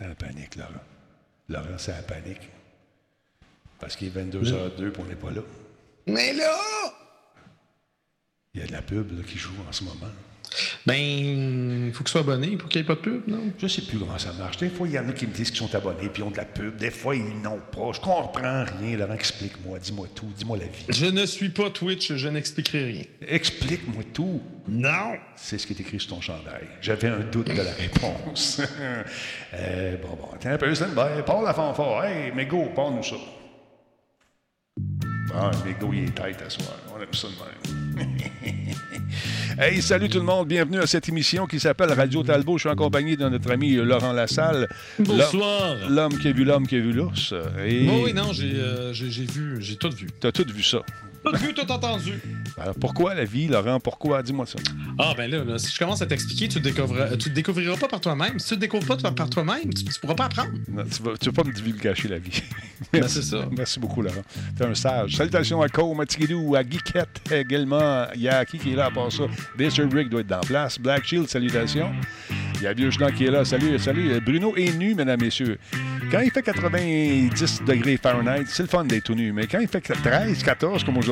C'est la panique, Laurent. Laurent, c'est la panique. Parce qu'il est 22h02 et on n'est pas là. Mais là! Il y a de la pub là, qui joue en ce moment. Ben, il faut que tu sois abonné pour qu'il n'y ait pas de pub, non? Je sais plus comment ça marche. Des fois, il y en a qui me disent qu'ils sont abonnés puis ils ont de la pub. Des fois, ils n'ont pas. Je comprends rien. Laurent, explique-moi. Dis-moi tout. Dis-moi la vie. Je ne suis pas Twitch, je n'expliquerai rien. Explique-moi tout. Non! C'est ce qui est écrit sur ton chandail. J'avais un doute de la réponse. euh, bon, bon. Tiens un peu, by. Parle la fanfare. Hey, Mégo, parle-nous ça. Ah, Mégo, il est tête à soir. On aime ça de même. hey, salut tout le monde. Bienvenue à cette émission qui s'appelle Radio Talbot. Je suis en compagnie de notre ami Laurent Lassalle. Bonsoir. L'homme- qui a vu l'homme qui a vu l'ours. Et Oh oui, non, j'ai euh, j'ai- j'ai vu, j'ai tout vu. t'as tout vu ça. Tout vu, tout entendu. Alors, pourquoi la vie, Laurent? Pourquoi? Dis-moi ça. Ah, ben là, là, si je commence à t'expliquer, tu ne tu te découvriras pas par toi-même. Si tu ne découvres pas par toi-même, tu ne pourras pas apprendre. Non, tu, vas, tu vas pas me divulgacher la vie. Ben, c'est ça. Merci beaucoup, Laurent. T'es un sage. Salutations à Co, à Tigidou, à Geekette également. Il y a qui qui est là à part ça? Desert Rick doit être dans place. Black Shield, salutations. Il y a Vieux Schnock qui est là. Salut, salut. Bruno est nu, mesdames, messieurs. Quand il fait 90 degrés Fahrenheit, c'est le fun d'être tout nu. Mais quand il fait 13, 14 comme aujourd'hui,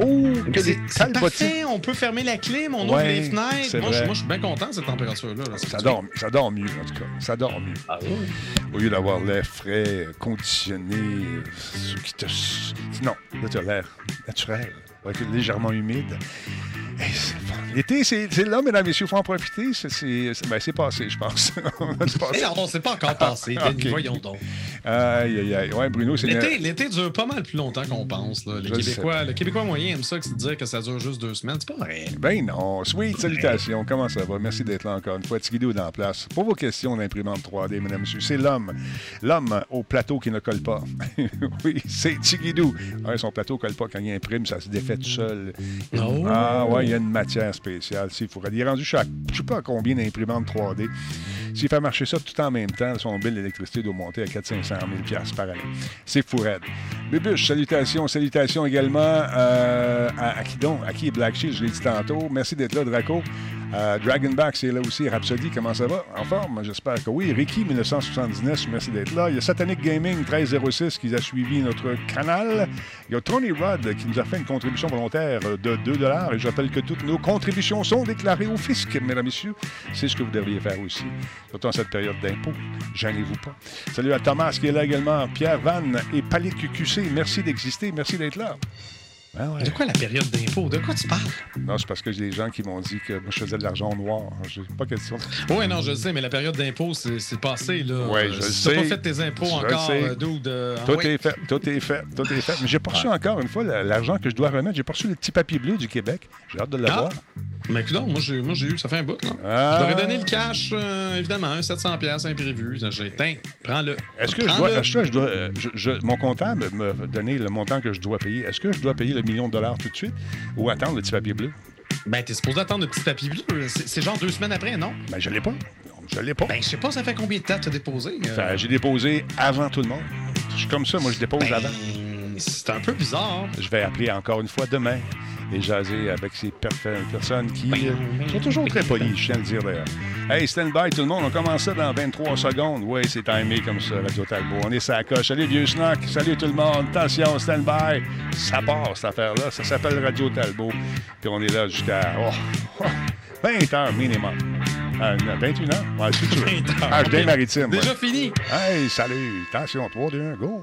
oh, que des c'est calbotis. parfait, on peut fermer la clim, on ouvre Ouais, les fenêtres. Moi, je, vrai. moi, je suis bien content de cette température-là. là. Ça dort, ça dort mieux, en tout cas. Ça dort mieux. Ah oui? Au lieu d'avoir l'air frais, conditionné, ce qui te... Non, là, tu as l'air naturel, avec légèrement humide. L'été, c'est là, mesdames et messieurs, il faut en profiter. C'est ben, passé, je pense. On a du passé. Eh non, c'est pas encore passé. Ah. Voyons donc. Aïe, aïe, aïe. Ouais, Bruno, c'est... L'été, dure pas mal plus longtemps qu'on pense. Là. Les Québécois, le Québécois moyen aime ça que se dire que ça dure juste deux semaines. C'est pas vrai. Ben non. Sweet, salutations. Comment ça va? Merci d'être là encore une fois. Tigidou est dans la place. Pour vos questions d'imprimante 3D, mesdames et messieurs, c'est l'homme. L'homme au plateau qui ne colle pas. oui, c'est Tigidou. Ouais, son plateau ne colle pas quand il imprime, ça se défait seul. Oh. Ah ouais, il y a une matière spéciale. S'il faut... Il est rendu chaque... Je sais pas combien d'imprimantes 3D. S'il fait marcher ça tout en même temps, son bill d'électricité doit monter à 400-500 000 par année. C'est fou raide. Bébuche, salutations. Salutations également euh, à, qui donc? À qui est Black Shield? Je l'ai dit tantôt. Merci d'être là, Draco. Euh, Dragonback, c'est là aussi. Rhapsody, comment ça va? En forme? J'espère que oui. Ricky, 1979, merci d'être là. Il y a Satanic Gaming, 1306, qui a suivi notre canal. Il y a Tony Rudd, qui nous a fait une contribution volontaire de 2 Et je rappelle que toutes nos contributions sont déclarées au fisc, mesdames et messieurs. C'est ce que vous devriez faire aussi, surtout en cette période d'impôt. Gênez-vous pas. Salut à Thomas, qui est là également. Pierre Van et Palik QC, merci d'exister. Merci d'être là. Ouais. De quoi la période d'impôt? De quoi tu parles? Non, c'est parce que j'ai des gens qui m'ont dit que moi, je faisais de l'argent noir. J'ai pas question. de- Oui, non, je le sais, mais la période d'impôt, c'est passé. Là. Ouais, je Euh, le si sais. pas fait tes impôts Je le encore, euh, dude, euh, ah Tout est fait, tout est fait, tout est fait. Mais j'ai reçu encore une fois la- l'argent que je dois remettre. J'ai reçu le petit papier bleu du Québec. J'ai hâte de l'avoir. Mais écoute, moi, j'ai moi, j'ai eu, ça fait un bout. Ah. Je t'aurais donné le cash, euh, évidemment, un 700$ imprévu. J'ai tiens, prends-le. Est-ce que, je dois, est-ce que je dois. je- je- mon comptable me donné le montant que je dois payer. Est-ce que je dois payer le million de dollars tout de suite ou attendre le petit papier bleu? Ben, t'es supposé attendre le petit papier bleu. C'est genre deux semaines après, non? Ben, je l'ai pas. Je l'ai pas. Ben, je sais pas, ça fait combien de temps que t'as déposé? euh? Fait, J'ai déposé avant tout le monde. Je suis comme ça, moi, je dépose Ben, avant. C'est un peu bizarre. Je vais appeler encore une fois demain et jaser avec ces personnes qui euh, sont toujours très polies, je tiens à le dire d'ailleurs. Hey, stand by tout le monde, on commence ça dans 23 secondes. Oui, c'est timé comme ça, Radio Talbot. On est sa coche. Salut, vieux snack. Salut tout le monde. Attention, stand by. Ça part, cette affaire-là. Ça s'appelle Radio Talbot. Puis on est là jusqu'à oh, 20 heures minimum. Euh, 21 heures? Ouais, si tu veux. 20 heures. Ah, maritime. Déjà ouais. fini. Hey, salut. Attention, 3, 2, 1, go.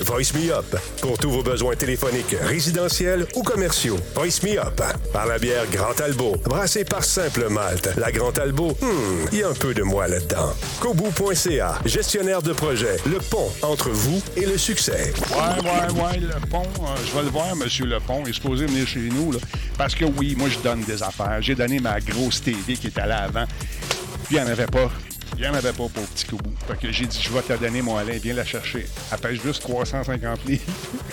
Voice Me Up pour tous vos besoins téléphoniques, résidentiels ou commerciaux. Voice Me Up par la bière Grand Talbot, brassée par Simple Malte. La Grand hmm, il y a un peu de moi là-dedans. Kobu.ca, gestionnaire de projet, le pont entre vous et le succès. Ouais, ouais, ouais, le pont, euh, je vais le voir, monsieur le pont. Il est venir chez nous, là. Parce que oui, moi, je donne des affaires. J'ai donné ma grosse TV qui était là avant. Puis il n'y en avait pas. Il n'y en avait pas pour Petit Koubou. Fait que j'ai dit, je vais te donner, mon Alain, viens la chercher. Elle pèse juste 350 livres.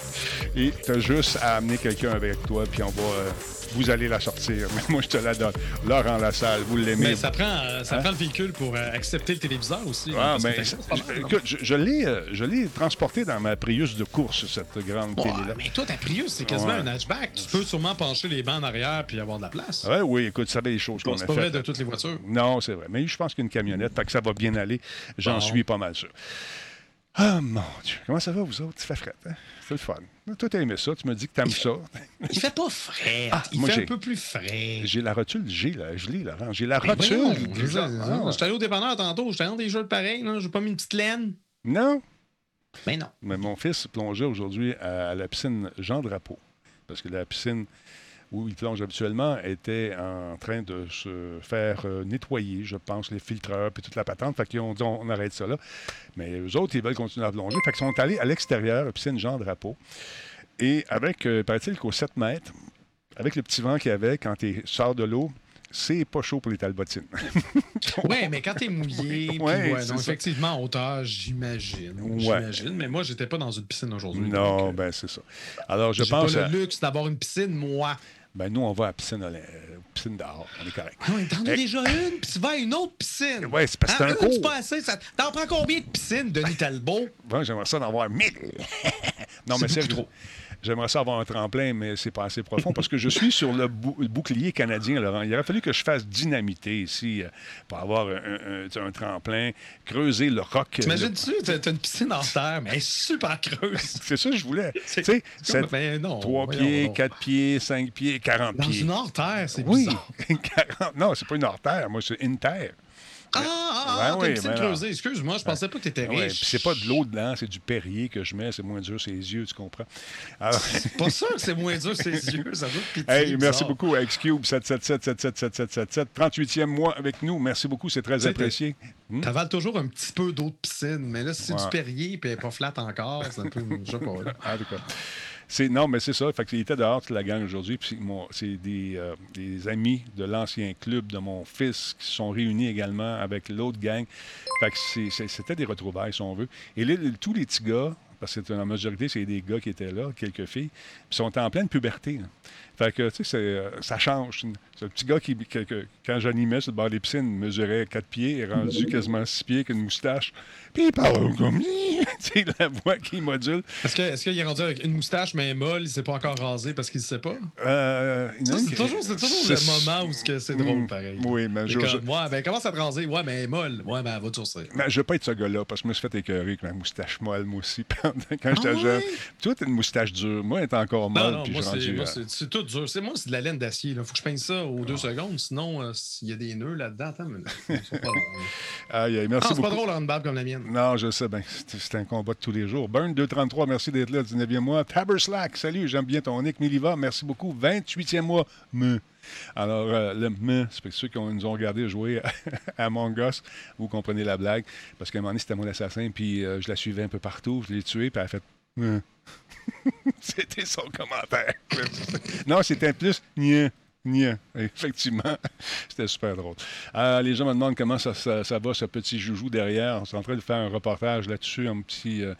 Et tu as juste à amener quelqu'un avec toi, puis on va. euh, vous allez la sortir. Mais moi, je te la donne. Laurent Lassalle, vous l'aimez. Mais ça prend, euh, ça Hein? prend le véhicule pour euh, accepter le téléviseur aussi. Ah, c'est- c'est écoute, je, je l'ai, euh, je l'ai transporté dans ma Prius de course, cette grande Ouais, télé-là. mais toi, ta Prius, c'est quasiment Ouais. un hatchback. Tu peux sûrement pencher les bancs en arrière puis avoir de la place. Ouais, oui, écoute, ça des choses qu'on c'est a vrai faites. de toutes les voitures. Non, c'est vrai. Mais je pense qu'une camionnette, fait que ça va bien aller. J'en Bon. suis pas mal sûr. Ah, mon Dieu. Comment ça va, vous autres? Ça fait frais, hein? C'est le fun. Toi, t'as aimé ça. Tu me dis que t'aimes ça. Il fait pas frais. Ah, il moi, fait un peu plus frais. J'ai la rotule G, là. Je lis, Laurent. J'ai la Ben rotule. voyons, je Ah, J'étais allé au dépanneur tantôt, j'étais dans des jeux de pareil, là. J'ai pas mis une petite laine. non, Mais non. mais mon fils plongeait aujourd'hui à, à la piscine Jean Drapeau. Parce que la piscine où il plonge habituellement était en train de se faire euh, nettoyer, je pense, les filtreurs puis toute la patente. Fait qu'ils ont dit on, on arrête ça là. Mais eux autres, ils veulent continuer à plonger. Fait qu'ils sont allés à l'extérieur, à la piscine Jean Drapeau. Et avec, euh, paraît-il qu'au 7 mètres, avec le petit vent qu'il y avait quand tu sors de l'eau, c'est pas chaud pour les talbotines. Ouais, mais quand t'es mouillé, puis Ouais, ouais, c'est donc effectivement, en hauteur, j'imagine. Ouais. J'imagine. Mais moi, j'étais pas dans une piscine aujourd'hui. non, donc, euh, ben c'est ça. Alors, je J'ai pense. pas à- le luxe d'avoir une piscine, moi. Ben nous, on va à la piscine, à la- piscine dehors. On est correct. Non, t'en as déjà une, puis tu vas à une autre piscine. Ouais, c'est parce que c'est un cours. pas assez. ça- T'en prends combien de piscines, Denis Talbot? Bon, j'aimerais ça d'en avoir mille. non, mais C'est trop. J'aimerais ça avoir un tremplin, mais c'est pas assez profond parce que je suis sur le, bou- le bouclier canadien, Laurent. Il aurait fallu que je fasse dynamiter ici euh, pour avoir un, un- un- un tremplin, creuser le roc. euh, T'imagines-tu, t'as t'as une piscine en terre, mais elle est super creuse. C'est ça que je voulais. Tu sais, c'est comme- sept- ben non, 3 voyons pieds, donc. 4 pieds, 5 pieds, 40 Dans pieds. une hors-terre, c'est Oui, bizarre. 40. Non, c'est pas une hors-terre. Moi, c'est une terre. Ah, ah, ah, Ouais, oui, ben creusée. Excuse-moi, je pensais pas que t'étais Ouais, riche. puis c'est pas de l'eau dedans, c'est du Perrier que je mets. C'est moins dur, c'est les yeux, tu comprends? Alors, Pas sûr que c'est moins dur ses yeux, ça doit pitié. Hey, merci bizarre. beaucoup Xcube 777-777-7777. 38e mois avec nous. Merci beaucoup, c'est très apprécié. Hmm? T'avales toujours un petit peu d'eau de piscine, mais là, si c'est Ouais. du Perrier puis elle est pas flat encore, c'est un peu. Je sais pas. Ah, d'accord. Non, mais c'est ça. Fait qu'il était dehors la gang aujourd'hui. C'est des, euh, des amis de l'ancien club de mon fils qui se sont réunis également avec l'autre gang. Fait c'était des retrouvailles, si on veut. Et tous les petits gars, parce que la majorité, c'est des gars qui étaient là, quelques filles, sont en pleine puberté. là. Fait que, tu sais, euh, ça change. C'est un petit gars qui, que- que- quand j'animais sur le bord des piscines, mesurait 4 pieds, est rendu quasiment 6 pieds avec une moustache. Puis il parle comme... tu sais, la voix qui module. Est-ce que- est-ce qu'il est rendu avec une moustache, mais molle, il s'est pas encore rasé parce qu'il sait pas? Euh, c'est toujours, le moment où c'est c'est drôle, Mm. pareil. Oui, mais je- comme, ouais, ben commence à te raser. Ouais, mais elle est molle. Ouais, ben elle va te sourcir. Mais je veux pas être ce gars-là parce que je me suis fait écœurer avec ma moustache molle, moi aussi, pendant- quand j'étais Ah jeune. ouais? Toi, t'as une moustache dure. Moi, elle est encore molle. Non, non, puis moi, c'est tout dur. C'est, moi, c'est de la laine d'acier. Il faut que je peigne ça aux deux Ah. secondes. Sinon, euh, s'il y a des nœuds là-dedans, attends, mais aïe, merci Ah, c'est pas drôle, une barbe comme la mienne. Non, je sais bien. C'est c'est un combat de tous les jours. Burn 233, merci d'être là, 19e mois. Taber Slack, salut, j'aime bien ton nick. Miliva, merci beaucoup. 28e mois. Me. Alors, euh, le me, c'est pour ceux qui ont- nous ont regardé jouer à Among Us, vous comprenez la blague. Parce qu'à un moment donné, c'était mon assassin, puis euh, je la suivais un peu partout, je l'ai tué, puis elle a fait. Me. c'était son commentaire. non, c'était plus. Nya. Nya. Effectivement, c'était super drôle. Euh, les gens me demandent comment ça, ça- ça va, ce petit joujou derrière. On est en train de faire un reportage là-dessus, un petit, euh,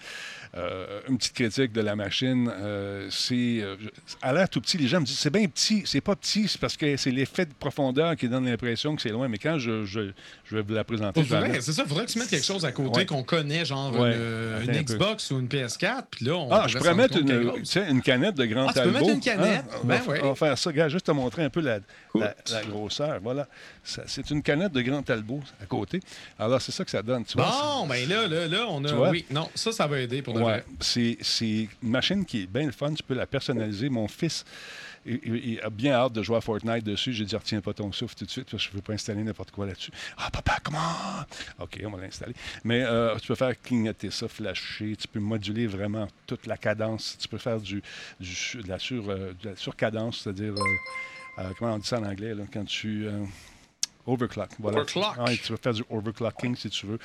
euh, une petite critique de la machine. Euh, c'est, euh, à l'air tout petit, les gens me disent c'est bien petit. C'est pas petit, c'est parce que c'est l'effet de profondeur qui donne l'impression que c'est loin. Mais quand je, je, je vais vous la présenter, c'est ça, il faudrait que tu mettes quelque chose à côté Ouais. qu'on connaît, genre Ouais. une, Attends une un peu. Xbox ou une PS4. Puis là, on Ah, je pourrais mettre une, une canette de Grand Ah, tu peux mettre une canette? Ah, on, Ben va, on va faire ça. Regarde, juste te montrer un peu la, la, la grosseur. Voilà. C'est une canette de Grand Talbot à côté. Alors, c'est ça que ça donne. Tu vois, Bon, ben là, là, là, on a. Oui, non, ça, ça va aider pour de Ouais, c'est c'est une machine qui est bien le fun. Tu peux la personnaliser. Mon fils il, il- il a bien hâte de jouer à Fortnite dessus. J'ai dit, retiens pas ton souffle tout de suite parce que je ne veux pas installer n'importe quoi là-dessus. Ah, papa, comment? OK, on va l'installer. Mais euh, tu peux faire clignoter ça, flasher. Tu peux moduler vraiment toute la cadence. Tu peux faire du, du de, la sur, euh, de la surcadence, c'est-à-dire, euh, euh, comment on dit ça en anglais, là, quand tu. euh, Overclock. Voilà. Overclock. Ouais, tu peux faire du overclocking si tu veux.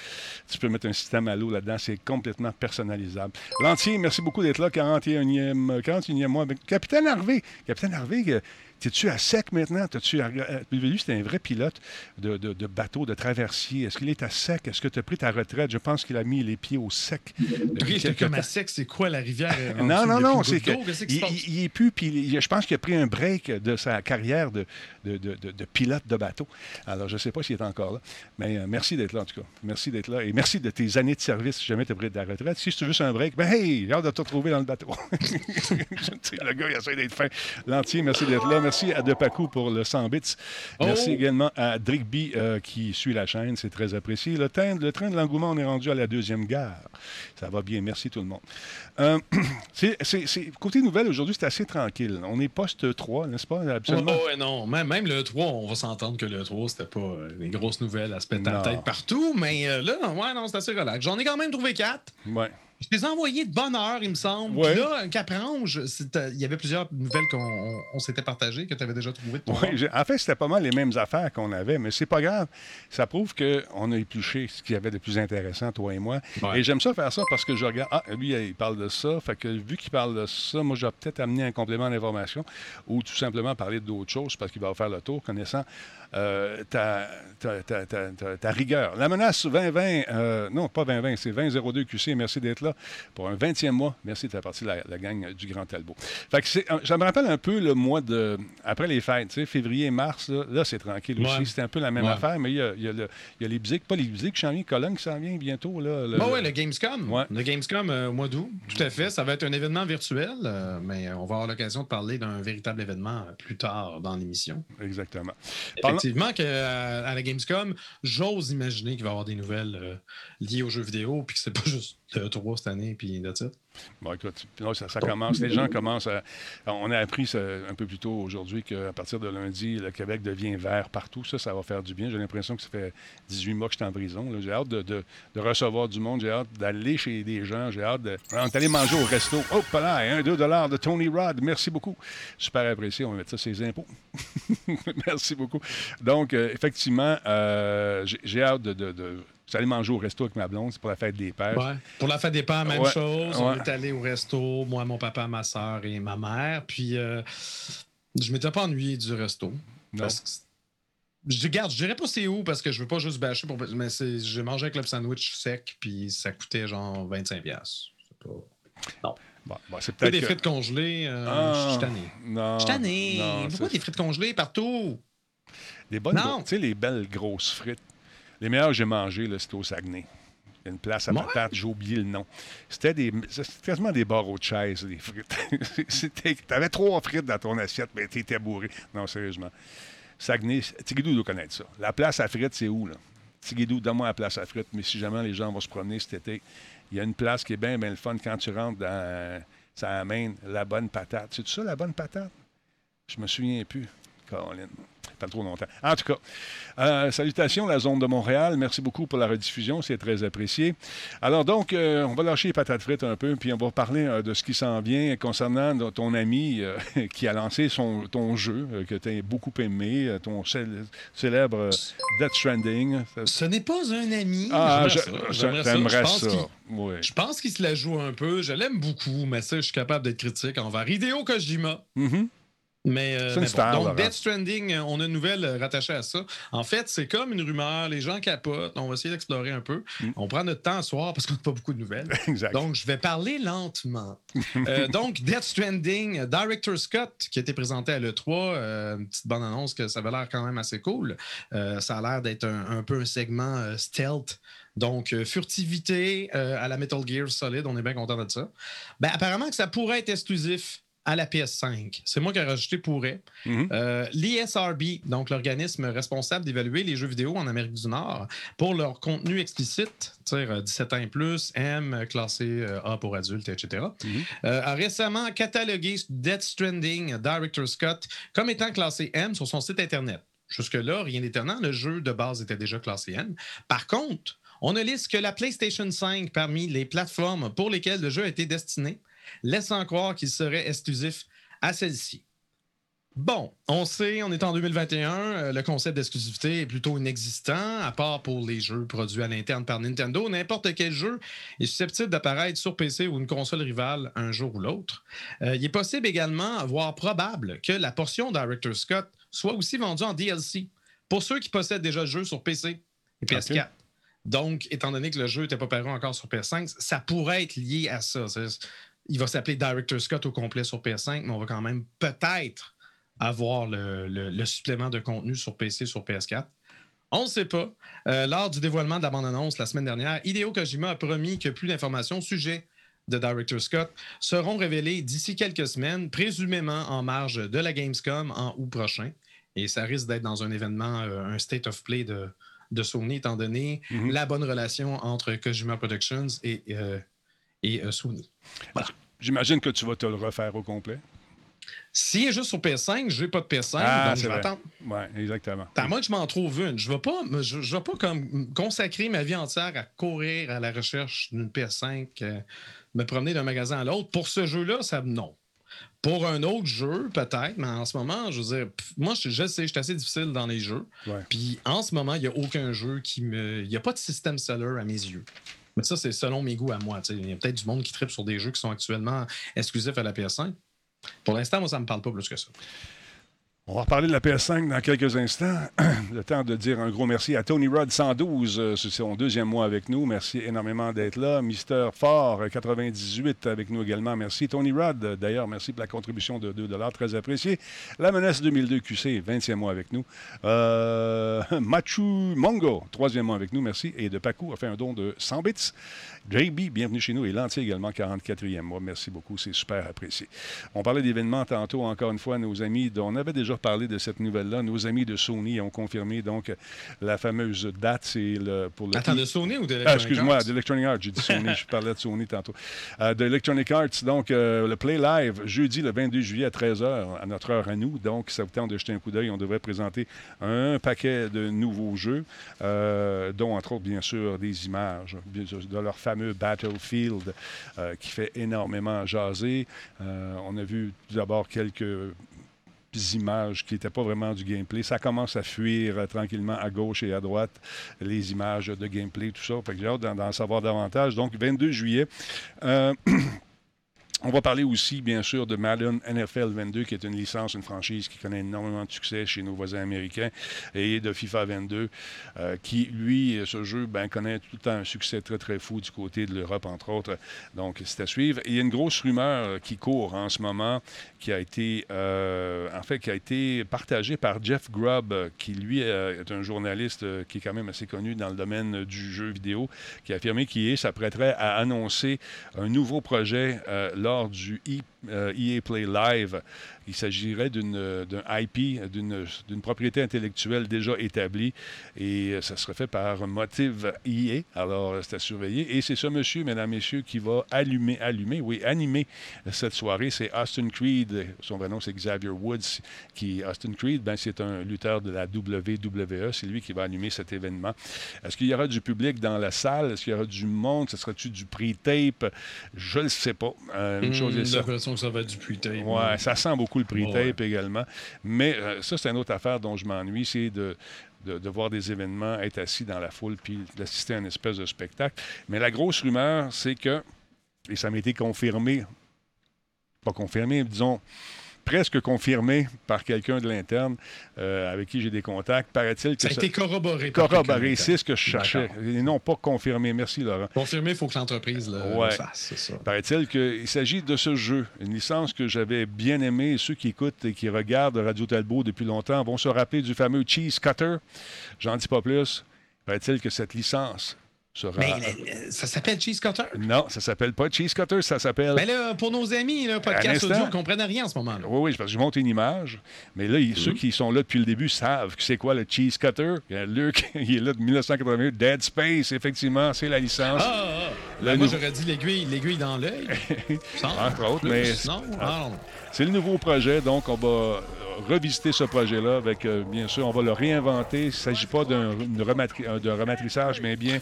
Tu peux mettre un système à l'eau là-dedans. C'est complètement personnalisable. L'entier, merci beaucoup d'être là. 41e, 41e mois. avec Capitaine Harvey. Capitaine Harvey, T'es-tu à sec maintenant? T'as-tu, euh, lui, c'était un vrai pilote de, de, de bateau, de traversier. Est-ce qu'il est à sec? Est-ce que tu as pris ta retraite? Je pense qu'il a mis les pieds au sec. comme à sec, c'est quoi la rivière? Non, non, depuis non, une c'est que il, passe? il- il est plus, puis il- je pense qu'il a pris un break de sa carrière de, de, de- pilote de bateau. Alors, je ne sais pas s'il est encore là, mais euh, merci d'être là, en tout cas. Merci d'être là et merci de tes années de service si jamais tu as pris de la retraite. Si tu veux juste un break, ben hey, j'ai hâte de te retrouver dans le bateau. Le gars, il essaie d'être fin. L'entier, merci d'être là. Merci à Depakou pour le 100 bits. Merci Oh! également à Drigby euh, qui suit la chaîne, c'est très apprécié. Le train, le train de l'engouement, on est rendu à la deuxième gare. Ça va bien, merci tout le monde. Euh, c'est, c'est- c'est- côté nouvelle, aujourd'hui, c'est assez tranquille. On est poste 3, n'est-ce pas? Absolument? Oh, non. Même, même le 3, on va s'entendre que le 3, c'était pas euh, les grosses nouvelles à se péter la Non. tête partout. Mais euh, là, ouais, non, c'est assez relax. J'en ai quand même trouvé 4. Ouais. Je les ai envoyés de bonne heure, il me semble. Ouais. Puis là, Caprange, il y avait plusieurs nouvelles qu'on on- on s'était partagées, que tu avais déjà trouvées de Ouais, j'ai- en fait, c'était pas mal les mêmes affaires qu'on avait, mais c'est pas grave. Ça prouve qu'on a épluché ce qu'il y avait de plus intéressant, toi et moi. Ouais. Et j'aime ça faire ça parce que je regarde, ah, lui, il parle de ça. Fait que vu qu'il parle de ça, moi, je vais peut-être amener un complément d'information ou tout simplement parler d'autres choses parce qu'il va faire le tour, connaissant euh, ta, ta, ta- ta- ta- ta rigueur. La menace 2020, euh, non, pas 2020, c'est 2002 QC. Merci d'être là pour un 20e mois. Merci de faire partie de la, la gang du Grand Talbot. Fait que c'est, euh, ça me rappelle un peu le mois de. Après les fêtes, tu sais, février, mars, là, là, c'est tranquille aussi. C'était un peu la même Ouais. affaire, mais il y a, il y a le- il y a les musiques, pas les musiques viennent, Cologne qui s'en vient bientôt. Là, le- Bah ouais, le Gamescom. Ouais. Le Gamescom euh, au mois d'août. Tout à fait. Ça va être un événement virtuel, euh, mais on va avoir l'occasion de parler d'un véritable événement plus tard dans l'émission. Exactement. Effectivement, que, euh, à la Gamescom, j'ose imaginer qu'il va y avoir des nouvelles liées aux jeux vidéo, puis que c'est pas juste 3 cette année, puis that's it. Bon, écoute, là, ça, ça commence. Les gens commencent à. On a appris ça un peu plus tôt aujourd'hui qu'à partir de lundi, le Québec devient vert partout. Ça, ça va faire du bien. J'ai l'impression que ça fait 18 mois que je suis en prison. J'ai hâte de, recevoir du monde. J'ai hâte d'aller chez des gens. J'ai hâte allé manger au resto. Oh, là, 1, 2 dollars de Tony Rod. Merci beaucoup. Super apprécié. On va mettre ça sur les impôts. Merci beaucoup. Donc, euh, effectivement, euh, j'ai hâte de, de- J'allais manger au resto avec ma blonde, c'est pour la fête des pères. Ouais. Pour la fête des pères, même Ouais. chose. On est allé au resto, moi, mon papa, ma soeur et ma mère. Puis euh, je m'étais pas ennuyé du resto. Non. Parce que je garde, je dirais pas c'est où parce que je veux pas juste bâcher pour. Mais c'est- j'ai mangé un club sandwich sec, puis ça coûtait genre 25$. piastres. C'est pas. Bon, bon, c'est Pas peut-être. des que- frites congelées, euh, Ah, je suis tanné. Non. Je suis tanné. non, Pourquoi des frites congelées partout? Des bonnes, Non. tu sais, les belles grosses frites. Les meilleures que j'ai mangées, là, c'était au Saguenay. Il y a une place à patates, j'ai oublié le nom. C'était des, quasiment des barreaux de chaise, les frites. T'avais trois frites dans ton assiette, mais t'étais bourré. Non, sérieusement. Saguenay, Tigidou doit connaître ça. La place à frites, c'est où, là? Tigidou, donne-moi la place à frites, mais si jamais les gens vont se promener cet été, il y a une place qui est bien, bien le fun quand tu rentres dans. Ça amène la bonne patate. C'est ça, la bonne patate? Je me souviens plus. Caroline. Pas trop longtemps. En tout cas, euh, salutations, la zone de Montréal. Merci beaucoup pour la rediffusion. C'est très apprécié. Alors, donc, euh, on va lâcher les patates frites un peu, puis on va parler euh, de ce qui s'en vient concernant ton ami euh, qui a lancé son, ton jeu, que tu as beaucoup aimé, ton cél- célèbre Death Stranding. Ce n'est pas un ami. Ah, J'aimerais ça. Je- ça. pense qu'il- Oui. Je pense qu'il se la joue un peu. Je l'aime beaucoup, mais ça, je suis capable d'être critique envers Hideo Kojima. Mhm. Mais, euh, mais star, Donc. Death Stranding, euh, on a une nouvelle euh, rattachée à ça. En fait, c'est comme une rumeur. Les gens capotent. On va essayer d'explorer un peu. Mm. On prend notre temps à soir parce qu'on n'a pas beaucoup de nouvelles. Exact. Donc, je vais parler lentement. Euh, donc, Death Stranding, Director Scott, qui a été présenté à l'E3, euh, une petite bonne annonce que ça avait l'air quand même assez cool. Ça a l'air d'être un, un peu un segment stealth. Donc, furtivité à la Metal Gear Solid, on est bien content de ça. Ben, apparemment que ça pourrait être exclusif à la PS5. C'est moi qui ai rajouté pourrait. Mhm. Euh, L'ISRB, donc l'organisme responsable d'évaluer les jeux vidéo en Amérique du Nord, pour leur contenu explicite, c'est-à-dire euh, 17 ans et plus, M, classé euh, A pour adultes, etc., Mhm. euh, a récemment catalogué Death Stranding Director Scott comme étant classé M sur son site Internet. Jusque-là, rien d'étonnant, le jeu de base était déjà classé M. Par contre, on ne liste que la PlayStation 5 parmi les plateformes pour lesquelles le jeu a été destiné, laissant croire qu'il serait exclusif à celle-ci. Bon, on sait, on est en 2021, euh, le concept d'exclusivité est plutôt inexistant, à part pour les jeux produits à l'interne par Nintendo. N'importe quel jeu est susceptible d'apparaître sur PC ou une console rivale un jour ou l'autre. Euh, il est possible également, voire probable, que la portion Director Scott soit aussi vendue en DLC pour ceux qui possèdent déjà le jeu sur PC et PS4. Donc, étant donné que le jeu n'était pas paru encore sur PS5, ça pourrait être lié à ça. Il va s'appeler Director Scott au complet sur PS5, mais on va quand même peut-être avoir le, supplément de contenu sur PC, sur PS4. On ne sait pas. Euh, lors du dévoilement de la bande-annonce la semaine dernière, Hideo Kojima a promis que plus d'informations au sujet de Director Scott seront révélées d'ici quelques semaines, présumément en marge de la Gamescom en août prochain. Et ça risque d'être dans un événement, euh, un state of play de, de Sony, étant donné mhm. la bonne relation entre Kojima Productions et, euh, et Sony. J'imagine que tu vas te le refaire au complet. S'il est juste sur PS5, je n'ai pas de PS5, ah, donc je vais attendre. Oui, exactement. À moins que je m'en trouve une. Je ne vais pas, je, vais pas comme consacrer ma vie entière à courir à la recherche d'une PS5, euh, me promener d'un magasin à l'autre. Pour ce jeu-là, ça non. Pour un autre jeu, peut-être, mais en ce moment, je veux dire, moi, je, sais, je suis assez difficile dans les jeux. Puis en ce moment, il n'y a aucun jeu qui me. Il n'y a pas de système seller à mes yeux. Mais ça, c'est selon mes goûts à moi. Il y a peut-être du monde qui tripe sur des jeux qui sont actuellement exclusifs à la PS5. Pour l'instant, moi, ça ne me parle pas plus que ça. On va reparler de la PS5 dans quelques instants. Le temps de dire un gros merci à Tony Rudd 112, euh, c'est son deuxième mois avec nous. Merci énormément d'être là. Mister Fort 98 avec nous également. Merci Tony Rudd. D'ailleurs, merci pour la contribution de 2 très apprécié. La menace 2002 QC 20e mois avec nous. Euh, Machu Mongo troisième mois avec nous. Merci. Et de Paco a fait un don de 100 bits. JB, bienvenue chez nous. Et Lantier également, 44e mois. Merci beaucoup, c'est super apprécié. On parlait d'événements tantôt, encore une fois, nos amis, on avait déjà parlé de cette nouvelle-là. Nos amis de Sony ont confirmé donc la fameuse date. C'est le, pour le. Attends, de Sony ou d'Electronic ah, Excuse-moi, d'Electronic Arts. J'ai dit Sony, je parlais de Sony tantôt. Euh, D'Electronic Arts, donc euh, le Play Live, jeudi le 22 juillet à 13h, à notre heure à nous. Donc, ça vous tente de jeter un coup d'œil. On devrait présenter un paquet de nouveaux jeux, euh, dont entre autres, bien sûr, des images de leur fameux Battlefield euh, qui fait énormément jaser. On a vu d'abord quelques images qui n'étaient pas vraiment du gameplay. Ça commence à fuir euh, tranquillement à gauche et à droite, les images de gameplay, tout ça. Fait que j'ai hâte d'en savoir davantage. Donc, 22 juillet. On va parler aussi, bien sûr, de Madden NFL 22, qui est une licence, une franchise qui connaît énormément de succès chez nos voisins américains, et de FIFA 22, euh, qui, lui, ce jeu, ben, connaît tout le temps un succès très, très fou du côté de l'Europe, entre autres. Donc, c'est à suivre. il y a une grosse rumeur qui court en ce moment, qui a été, euh, en fait, qui a été partagée par Jeff Grubb, qui, lui, euh, est un journaliste qui est quand même assez connu dans le domaine du jeu vidéo, qui a affirmé qu'il s'apprêterait à annoncer un nouveau projet du EA e Play Live il s'agirait d'un IP, d'une propriété intellectuelle déjà établie et ça serait fait par Motive IA. Alors, c'est à surveiller. Et c'est ce monsieur, mesdames, messieurs, qui va allumer, allumer, oui, animer cette soirée. C'est Austin Creed. Son vrai nom, c'est Xavier Woods. Qui, Austin Creed, ben, c'est un lutteur de la WWE. C'est lui qui va animer cet événement. Est-ce qu'il y aura du public dans la salle? Est-ce qu'il y aura du monde? Ce sera-tu du pre-tape? Je ne le sais pas. Euh, une chose est l'impression que ça va être du pre-tape. Ouais, ça sent beaucoup le pre-tape également. Mais euh, ça, c'est une autre affaire dont je m'ennuie, c'est de, de, voir des événements, être assis dans la foule, puis d'assister à une espèce de spectacle. Mais la grosse rumeur, c'est que, et ça m'a été confirmé, pas confirmé, disons, presque confirmé par quelqu'un de l'interne euh, avec qui j'ai des contacts. Paraît-il que ça a été corroboré. Corroboré, c'est ce que je cherchais. Et non pas confirmé. Merci, Laurent. Confirmé, il faut que l'entreprise le, fasse. Ça. Paraît-il qu'il s'agit de ce jeu, une licence que j'avais bien aimée. Ceux qui écoutent et qui regardent Radio Talbot depuis longtemps vont se rappeler du fameux Cheese Cutter. J'en dis pas plus. Paraît-il que cette licence mais euh, ça s'appelle Cheese Cutter? Non, ça s'appelle pas Cheese Cutter, ça s'appelle. Mais là, pour nos amis, là, podcast audio, ne comprennent rien en ce moment. -là. Oui, oui, parce que je monte une image. Mais là, ceux qui sont là depuis le début savent que c'est quoi le Cheese Cutter. Luc, il est là de 1988. Dead Space, effectivement, c'est la licence. Ah, ah, ah. Ben, moi, j'aurais dit l'aiguille dans l'œil. Entre autres, mais. Non, C'est le nouveau projet, donc on va revisiter ce projet-là avec, euh, bien sûr, on va le réinventer. Il ne s'agit pas d'un euh, rematrissage, mais bien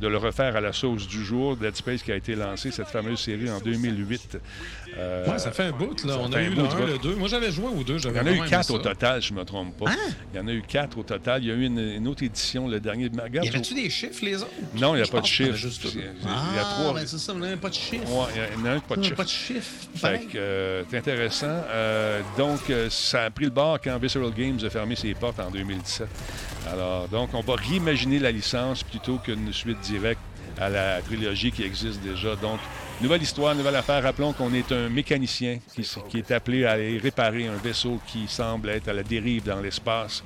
de le refaire à la sauce du jour. Dead Space qui a été lancé, cette fameuse série en 2008. Euh, Ouais, ça fait un bout, là. On a eu le tu 1, vois. le 2. Moi, j'avais joué au 2. Il y en a eu quatre au total, je ne me trompe pas. Il y en a eu quatre au total. Il y a eu une, une autre édition, le dernier. Regarde, Y avait-tu des chiffres, les autres? Non, il n'y a Je pas de chiffres. juste deux. il y a Ah, trois. c'est ça, on n'avait pas de chiffres. Il y en a un qui pas de On n'a chiffre. pas de chiffres. Fait Pareil. que, euh, c'est intéressant. Euh, donc, euh, ça a pris le bord quand Visceral Games a fermé ses portes en 2017. Alors, donc, on va réimaginer la licence plutôt qu'une suite directe à la trilogie qui existe déjà. Donc, nouvelle histoire, nouvelle affaire. Rappelons qu'on est un mécanicien qui, est appelé à aller réparer un vaisseau qui semble être à la dérive dans l'espace.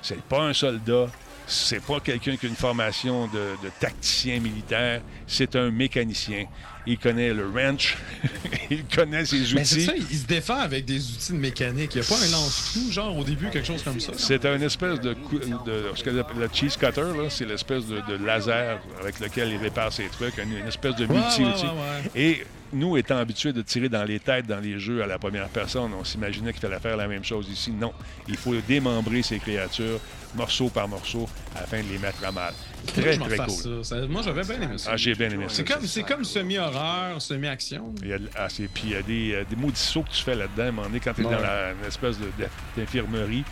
C'est pas un soldat. C'est pas quelqu'un qui a une formation de, de tacticien militaire. C'est un mécanicien. Il connaît le wrench. il connaît ses Mais c'est outils. ça, il se défend avec des outils de mécanique. Il n'y a pas un lance-clou, genre au début, quelque chose comme ça. C'est un espèce de, de ce appelle le cheese cutter, là, c'est l'espèce de, de laser avec lequel il répare ses trucs, une, une espèce de Ouais, multi-outil. ouais, ouais, Et nous, étant habitués de tirer dans les têtes dans les jeux à la première personne, on s'imaginait qu'il fallait faire la même chose ici. Non, il faut démembrer ces créatures morceau par morceau afin de les mettre à mal. Très, très cool. ça. Ça- Moi, j'avais bien aimé ça. Ah, j'ai bien aimé ça. c'est comme, c'est comme semi-horreur, semi-action. Il y a, ah, c'est- puis il y a des, euh, des maudits sauts que tu fais là-dedans. À un moment donné, quand tu es Ouais. dans la, une espèce de- de- d'infirmerie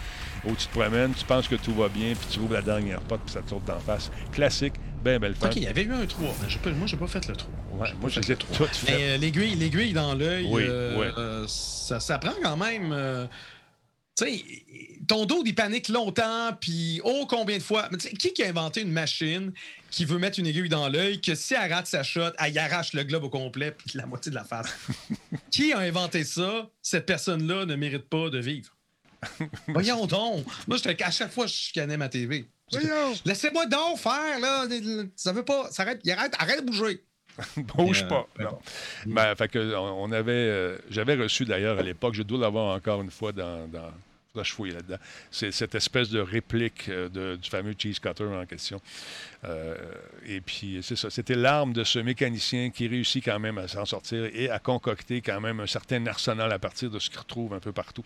où tu te promènes, tu penses que tout va bien, puis tu ouvres la dernière porte, puis ça te saute d'en face. Classique, bien belle fun. Ok, il y avait eu un 3. mais pas- moi, j'ai pas fait le 3. Ouais, moi, je les ai toutes faites. Euh, l'aiguille, l'aiguille dans l'œil, Oui, euh, oui. euh, ça, ça prend quand même. euh, tu sais, ton dos, il panique longtemps, puis oh, combien de fois. Mais tu sais, qui qui a inventé une machine qui veut mettre une aiguille dans l'œil, que si elle rate sa shot, elle y arrache le globe au complet, puis la moitié de la face? qui a inventé ça? Cette personne-là ne mérite pas de vivre. Voyons donc. Moi, j'étais- à chaque fois, je chicanais ma TV. Laissez-moi donc faire, là. Ça veut pas. Ça arrête, il arrête, arrête de bouger. Bouge pas. euh, non. Ben, fait que on on avait, euh, j'avais reçu d'ailleurs à l'époque, je dois l'avoir encore une fois dans, dans Là, je fouille là-dedans. C'est cette espèce de réplique euh, de- du fameux cheese cutter en question. Euh, et puis, c'est ça. C'était l'arme de ce mécanicien qui réussit quand même à s'en sortir et à concocter quand même un certain arsenal à partir de ce qu'il retrouve un peu partout.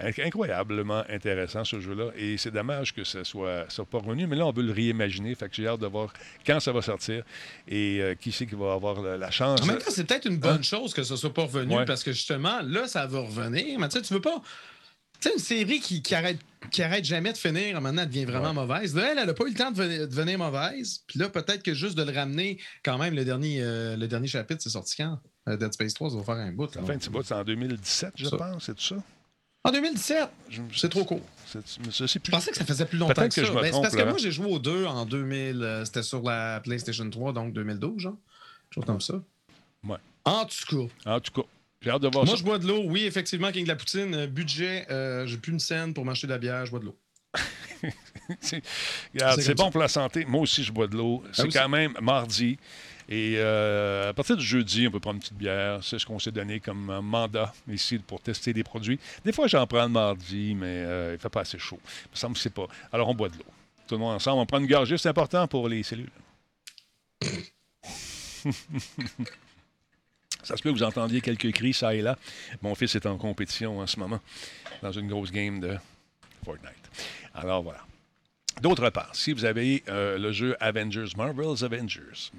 Inc- Incroyablement intéressant, ce jeu-là. Et c'est dommage que ça soit, soit pas revenu. Mais là, on veut le réimaginer. Fait que j'ai hâte de voir quand ça va sortir et euh, qui c'est qui va avoir la, la chance. En même temps, c'est peut-être une bonne chose que ça soit pas revenu Ouais. parce que justement, là, ça va revenir. Mais tu sais, tu veux pas. Tu sais, une série qui, qui arrête, qui arrête jamais de finir, maintenant, elle devient vraiment mauvaise. Là, elle, elle a pas eu le temps de venir, de devenir mauvaise. Puis là, peut-être que juste de le ramener, quand même, le dernier, euh, le dernier chapitre, c'est sorti quand? Euh, Dead Space 3, ça va faire un bout. là. Enfin, un petit bout, c'est en 2017, je Ça. pense, c'est tout ça? En 2017, Je- c'est trop court. Je pensais que ça faisait plus longtemps que, que ça. Ben, c'est parce que moi, j'ai joué aux deux en 2000. euh, C'était sur la PlayStation 3, donc 2012, genre. Chose comme ça. Ouais. En tout cas. En tout cas, j'ai hâte de voir Moi, ça. je bois de l'eau. Oui, effectivement, King de la Poutine. euh, budget, euh, j'ai plus une scène pour m'acheter de la bière, je bois de l'eau. C'est- C'est c'est bon pour la santé. Moi aussi, je bois de l'eau. C'est aussi. quand même mardi. Et euh, à partir du jeudi, on peut prendre une petite bière. C'est ce qu'on s'est donné comme euh, mandat ici pour tester des produits. Des fois, j'en prends le mardi, mais euh, il ne fait pas assez chaud. Il me semble que c'est pas. Alors, on boit de l'eau. Tout le monde ensemble, on prend une gorgée. C'est important pour les cellules. Ça se peut que vous entendiez quelques cris, ça et là. Mon fils est en compétition en ce moment, dans une grosse game de Fortnite. Alors voilà. D'autre part, si vous avez euh, le jeu Avengers, Marvel's Avengers,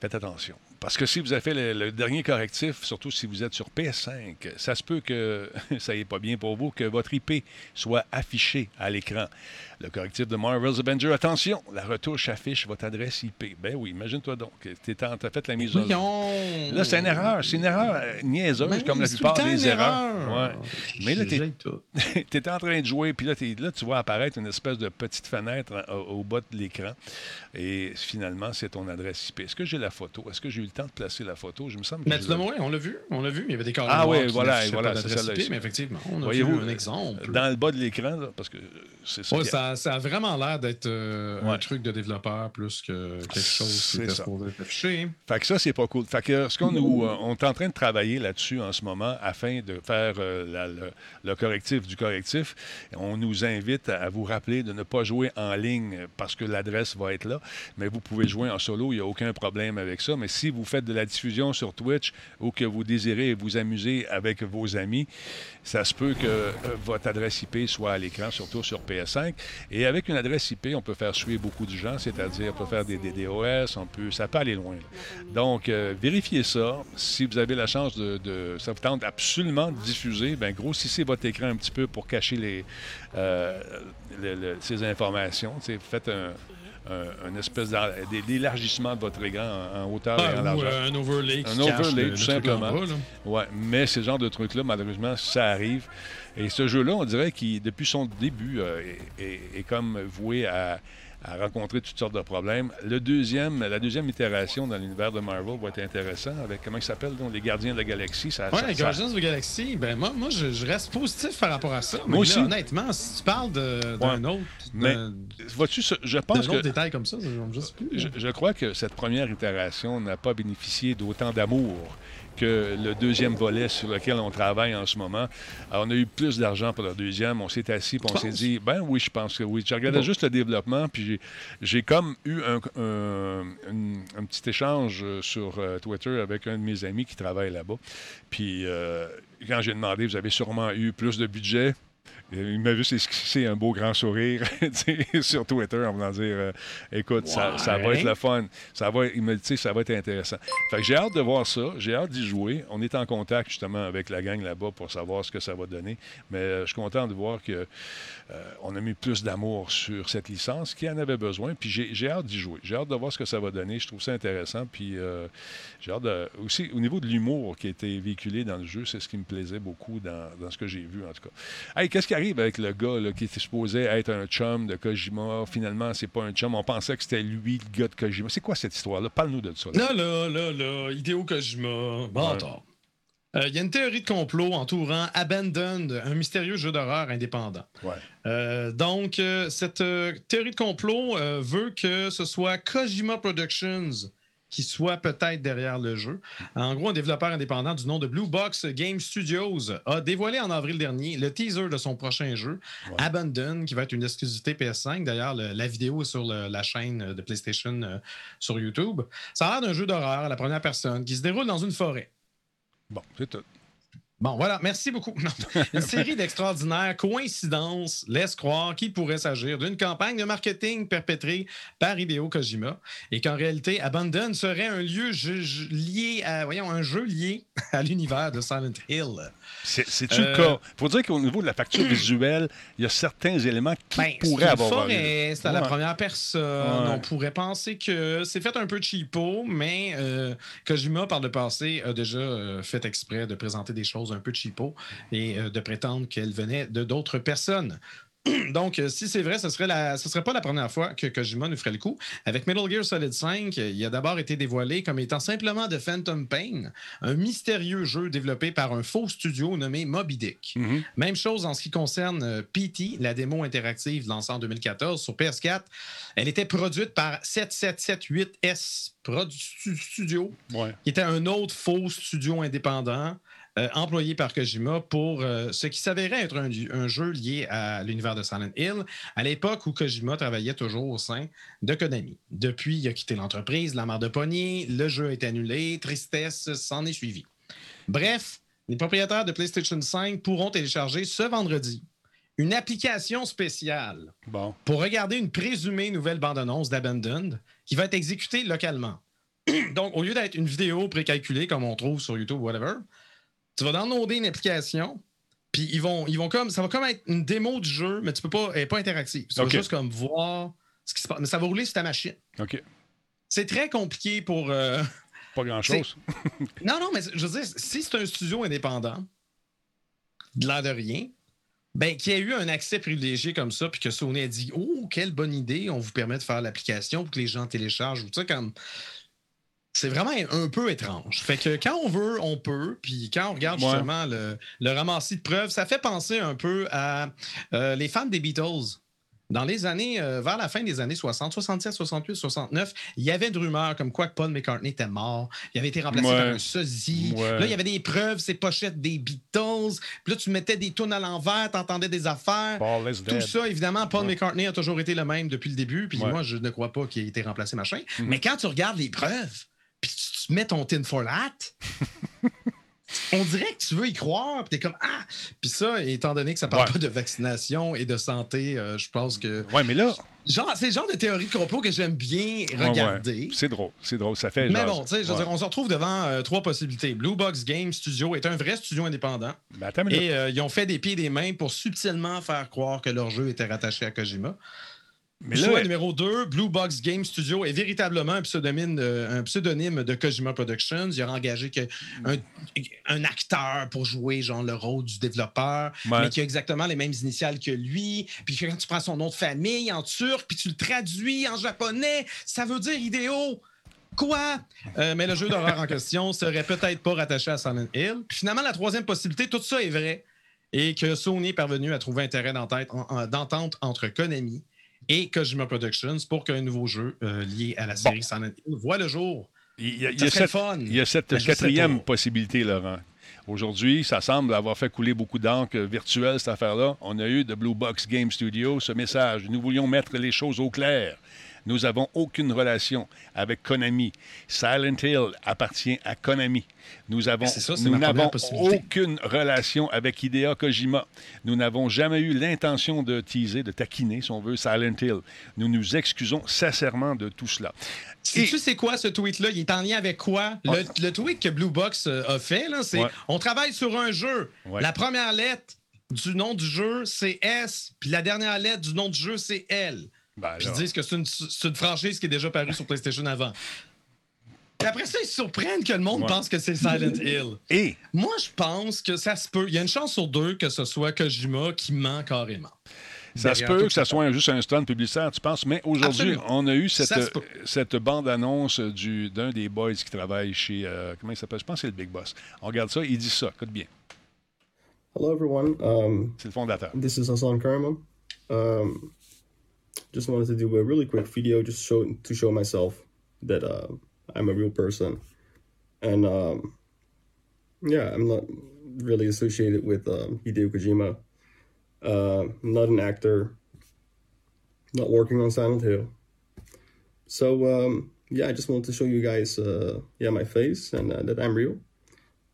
faites attention. Parce que si vous avez fait le, dernier correctif, surtout si vous êtes sur PS5, ça se peut que ça n'est pas bien pour vous, que votre IP soit affiché à l'écran. Le correctif de Marvel's Avengers, attention, la retouche affiche votre adresse IP. Ben oui, imagine-toi donc, tu as fait la mise à jour. Là, c'est une erreur. C'est une erreur euh, niaiseuse, Ben comme oui, la plupart des erreurs. erreur. Ouais. Mais là, tu étais en train de jouer, puis là, t'es- là, tu vois apparaître une espèce de petite fenêtre euh, au, au bas de l'écran. Et finalement, c'est ton adresse IP. Est-ce que j'ai la photo? Est-ce que j'ai eu le temps de placer la photo? Je me semble que Mais tu montré, on l'a vu. On l'a vu, mais il y avait des carrés Ah oui, voilà, voilà, c'est ça, là, IP, mais effectivement, on a vu un exemple. Dans le bas de l'écran, là, parce que c'est ça. Ça, ça a vraiment l'air d'être euh, un truc de développeur plus que quelque chose qui supposé être affiché. Fait que ça, c'est pas cool. Fait que ce qu'on nous, euh, on est en train de travailler là-dessus en ce moment afin de faire euh, la- le, le correctif du correctif. On nous invite à, à vous rappeler de ne pas jouer en ligne parce que l'adresse va être là, mais vous pouvez jouer en solo, il n'y a aucun problème avec ça. Mais si vous faites de la diffusion sur Twitch ou que vous désirez vous amuser avec vos amis, ça se peut que votre adresse IP soit à l'écran, surtout sur PS5. Et avec une adresse IP, on peut faire suivre beaucoup de gens, c'est-à-dire on peut faire des, DDoS, on peut, ça peut aller loin. Donc, euh, vérifiez ça. Si vous avez la chance de, de ça vous tente absolument de diffuser, ben grossissez votre écran un petit peu pour cacher les, euh, ces informations. faites un, un, espèce d'élargissement de votre écran en, hauteur et en largeur. un overlay. un overlay, tout simplement. ouais, mais ce genre de trucs-là, malheureusement, ça arrive. Et ce jeu-là, on dirait qu'il, depuis son début, euh, est, comme voué à, à rencontrer toutes sortes de problèmes. Le deuxième, la deuxième itération dans l'univers de Marvel va être intéressant avec, comment il s'appelle, les Gardiens de la Galaxie. Ça, les Gardiens de la Galaxie, ben moi, moi je, reste positif par rapport à ça. Moi aussi. honnêtement, si tu parles d'un autre... Mais, vois-tu, je pense que... détail comme ça, je, je, je crois que cette première itération n'a pas bénéficié d'autant d'amour que le deuxième volet sur lequel on travaille en ce moment. on a eu plus d'argent pour le deuxième. On s'est assis et on s'est dit, ben oui, je pense que oui. Je regardais juste le développement, puis j'ai comme eu un, petit échange sur euh, Twitter avec un de mes amis qui travaille là-bas. Puis euh, quand j'ai demandé, vous avez sûrement eu plus de budget? Il m'a juste esquissé un beau grand sourire sur Twitter en voulant dire euh, écoute, ça, va être le fun. Ça va, il me dit ça va être intéressant. Fait j'ai hâte de voir ça. J'ai hâte d'y jouer. On est en contact justement avec la gang là-bas pour savoir ce que ça va donner. Mais euh, je suis content de voir que euh, on a mis plus d'amour sur cette licence qui en avait besoin. Puis j'ai hâte d'y jouer. J'ai hâte de voir ce que ça va donner. Je trouve ça intéressant. Puis j'ai hâte de, aussi au niveau de l'humour qui a été véhiculé dans le jeu, c'est ce qui me plaisait beaucoup dans, dans ce que j'ai vu en tout cas. Hey, qu'est-ce qui arrive avec le gars qui était supposé être un chum de Kojima. Finalement, c'est pas un chum. On pensait que c'était lui, le gars de Kojima. C'est quoi cette histoire-là? Parle-nous de ça. Là, là, là, là, Hideo Kojima. Bon, euh, Il y a une théorie de complot entourant Abandoned, un mystérieux jeu d'horreur indépendant. Ouais. Euh, donc, euh, cette théorie de complot veut que ce soit Kojima Productions qui soit peut-être derrière le jeu. En gros, un développeur indépendant du nom de Blue Box Game Studios a dévoilé en avril dernier le teaser de son prochain jeu, Abandon, qui va être une exclusivité PS5. D'ailleurs, la vidéo est sur la chaîne de PlayStation euh, sur YouTube. Ça a l'air d'un jeu d'horreur à la première personne qui se déroule dans une forêt. Bon, c'est tout. Bon, voilà, merci beaucoup. Une série d'extraordinaires coïncidences laisse croire qu'il pourrait s'agir d'une campagne de marketing perpétrée par Hideo Kojima et qu'en réalité, Abandon serait un lieu lié à, voyons, un jeu lié à l'univers de Silent Hill. C'est-tu le cas? Il faut dire qu'au niveau de la facture visuelle, il y a certains éléments qui ben, pourraient avoir. Forêt, c'est à la première personne. On pourrait penser que c'est fait un peu cheapo, mais euh, Kojima, par le passé, a déjà euh, fait exprès de présenter des choses un peu cheapo et euh, de prétendre qu'elles venaient de d'autres personnes. Donc, euh, si c'est vrai, ce ne serait, serait pas la première fois que Kojima nous ferait le coup. Avec Metal Gear Solid 5, il a d'abord été dévoilé comme étant simplement de Phantom Pain, un mystérieux jeu développé par un faux studio nommé Moby Dick. Mm-hmm. Même chose en ce qui concerne euh, PT, la démo interactive lancée en 2014 sur PS4. Elle était produite par 7778S Studio, qui était un autre faux studio indépendant. Euh, employé par Kojima pour euh, ce qui s'avérait être un, jeu lié à l'univers de Silent Hill, à l'époque où Kojima travaillait toujours au sein de Konami. Depuis, il a quitté l'entreprise, la mare de pogné, le jeu est annulé, tristesse s'en est suivie. Bref, les propriétaires de PlayStation 5 pourront télécharger ce vendredi une application spéciale pour regarder une présumée nouvelle bande-annonce d'Abandoned qui va être exécutée localement. Donc, au lieu d'être une vidéo précalculée comme on trouve sur YouTube ou whatever, tu vas downloader une application, puis ils vont, ils vont comme. Ça va comme être une démo du jeu, mais tu peux pas. Elle n'est pas interactive. Tu vas juste comme voir ce qui se passe. Mais ça va rouler sur ta machine. OK. C'est très compliqué pour. Euh, pas grand-chose. non, non, mais je veux dire, si c'est un studio indépendant, de l'air de rien, ben, qui a eu un accès privilégié comme ça, puis que Sony a dit Oh, quelle bonne idée, on vous permet de faire l'application pour que les gens téléchargent ou ça, comme c'est vraiment un peu étrange. Fait que quand on veut, on peut. Puis quand on regarde justement le, le, ramassis de preuves, ça fait penser un peu à euh, les fans des Beatles. Dans les années, euh, vers la fin des années 60, 67, 68, 69, il y avait une rumeur comme quoi que Paul McCartney était mort. Il avait été remplacé par un sosie. Là, il y avait des preuves, ces pochettes des Beatles. Puis là, tu mettais des tonnes à l'envers, tu entendais des affaires. Tout ça, évidemment, Paul McCartney a toujours été le même depuis le début. Puis moi, je ne crois pas qu'il ait été remplacé, machin. Mhm. Mais quand tu regardes les preuves, tu mets ton tinfoil hat, on dirait que tu veux y croire, puis t'es comme Ah! Puis ça, étant donné que ça parle Ouais. pas de vaccination et de santé, euh, je pense que. Ouais, mais là, Genre, c'est le genre de théorie de complot que j'aime bien ouais, ouais. regarder. c'est drôle. C'est drôle. Ça fait Mais genre- bon, tu sais, je veux Ouais. dire, on se retrouve devant euh, trois possibilités. Blue Box Game Studio est un vrai studio indépendant. Et euh, ils ont fait des pieds et des mains pour subtilement faire croire que leur jeu était rattaché à Kojima. Mais Choix là, numéro 2, Blue Box Game Studio est véritablement un pseudonyme, un pseudonyme de Kojima Productions. Il a engagé que un, un acteur pour jouer genre le rôle du développeur, Ouais. mais qui a exactement les mêmes initiales que lui. Puis quand tu prends son nom de famille en turc, puis tu le traduis en japonais, ça veut dire idéo. Quoi? Euh, mais le jeu d'horreur en question serait peut-être pas rattaché à Silent Hill. Puis finalement, la troisième possibilité, tout ça est vrai. Et que Sony est parvenu à trouver un terrain d'entente en- en- d'entente entre Konami et Kojima Productions pour qu'un nouveau jeu euh, lié à la série Silent Hill voit le jour. il y a, il y Ça a serait cette, fun. il y a cette sais quatrième possibilité, Laurent. Aujourd'hui, ça semble avoir fait couler beaucoup d'encre virtuelle, cette affaire-là. On a eu de Blue Box Game Studio ce message. Nous voulions mettre les choses au clair. Nous n'avons aucune relation avec Konami. Silent Hill appartient à Konami. Nous avons, ça, nous n'avons aucune relation avec Hideo Kojima. Nous n'avons jamais eu l'intention de teaser, de taquiner, si on veut, Silent Hill. Nous nous excusons sincèrement de tout cela. Et- Sais-tu c'est quoi ce tweet-là? Il est en lien avec quoi? Le, le tweet que Blue Box euh, a fait, là, c'est Ouais. on travaille sur un jeu. Ouais. La première lettre du nom du jeu, c'est S, puis la dernière lettre du nom du jeu, c'est L. Ben, Puis ils disent que c'est une, c'est une franchise qui est déjà parue sur PlayStation avant. Puis après ça, ils se surprennent que le monde Ouais. pense que c'est Silent Hill. Et? Moi, je pense que ça se peut. Il y a une chance sur deux que ce soit Kojima qui ment carrément. Ça se peut que ça soit juste un stunt publicitaire, tu penses, mais aujourd'hui, Absolument. on a eu cette, bande-annonce du- d'un des boys qui travaille chez. euh, comment il s'appelle? Je pense que c'est le Big Boss. On regarde ça, il dit ça, écoute bien. Hello, everyone. Um, C'est le fondateur. this is Hassan Karma. Um, just wanted to do a really quick video, just show to show myself that uh, I'm a real person, and um, yeah, I'm not really associated with um, Hideo Kojima. Uh, not an actor. Not working on Silent Hill. So um, yeah, I just wanted to show you guys, uh, yeah, my face and uh, that I'm real.